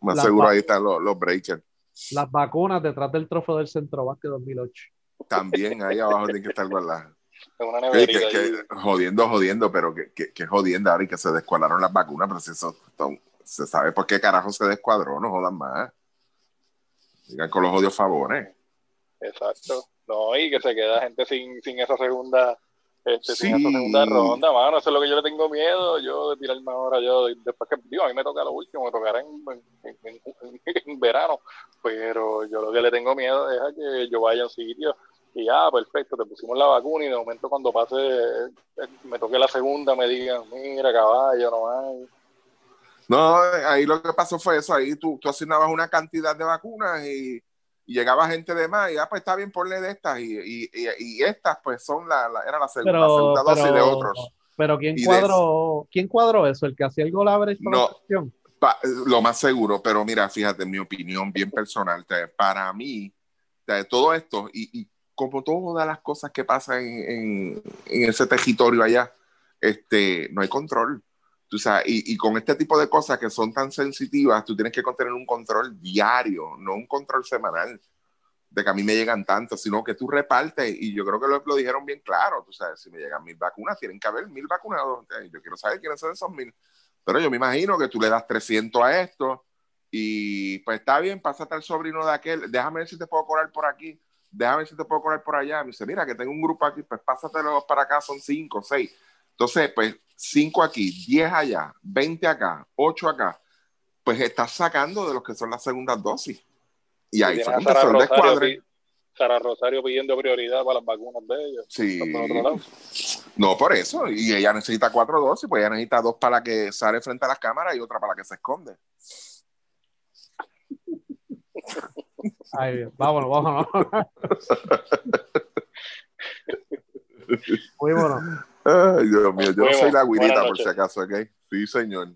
S2: Más seguro ahí están los, los breakers.
S1: Las vacunas detrás del trofeo del Centro Básquet 2008.
S2: También ahí abajo tiene que estar guardada. jodiendo, jodiendo, pero que, que, que jodiendo ahora y que se descuadraron las vacunas, pero si eso se sabe por qué carajo se descuadró, no jodan más. Digan con los odios favores.
S3: Exacto. No, y que se queda gente sin, sin esa segunda este, sí. segunda ronda, mano, eso es lo que yo le tengo miedo, yo de tirarme ahora, yo, después que, digo, a mí me toca lo último, me tocará en, en, verano, pero yo lo que le tengo miedo es a que yo vaya a un sitio y ya, perfecto, te pusimos la vacuna y de momento cuando pase, eh, me toque la segunda, me digan, mira, caballo, no hay.
S2: No, ahí lo que pasó fue eso, ahí tú, tú asignabas una cantidad de vacunas y y llegaba gente de más y ah, pues está bien ponle de estas y, y, y, estas pues son la, era la segunda, dosis de otros.
S1: Pero ¿quién cuadró, ¿quién cuadró eso? ¿El que hacía el gol average
S2: no, lo más seguro, pero mira, fíjate, en mi opinión bien personal, para mí, todo esto y, como todas las cosas que pasan en, en, ese territorio allá, este, no hay control. Tú sabes, y, y, con este tipo de cosas que son tan sensitivas, tú tienes que tener un control diario, no un control semanal, de que a mí me llegan tantos, sino que tú repartes, y yo creo que lo, lo dijeron bien claro, tú sabes, si me llegan mil vacunas, tienen que haber mil vacunados, yo quiero saber quiénes son esos mil, pero yo me imagino que tú le das 300 a esto, y pues está bien, pásate al sobrino de aquel, déjame ver si te puedo cobrar por aquí, déjame ver si te puedo cobrar por allá, me dice, mira, que tengo un grupo aquí, pues pásatelos para acá, son cinco, seis, entonces, pues 5 aquí, 10 allá, 20 acá, 8 acá, pues estás sacando de los que son las segundas dosis. Y ahí fue
S3: Sara Rosario, Sara Rosario pidiendo prioridad para las vacunas de ellos.
S2: Sí. No, por eso. Y ella necesita cuatro dosis, pues ella necesita dos para que sale frente a las cámaras y otra para que se esconde.
S1: Ay, vámonos, vámonos. Muy bueno.
S2: Ay, Dios mío, yo no soy la guirita por si acaso, ¿ok? Sí, señor.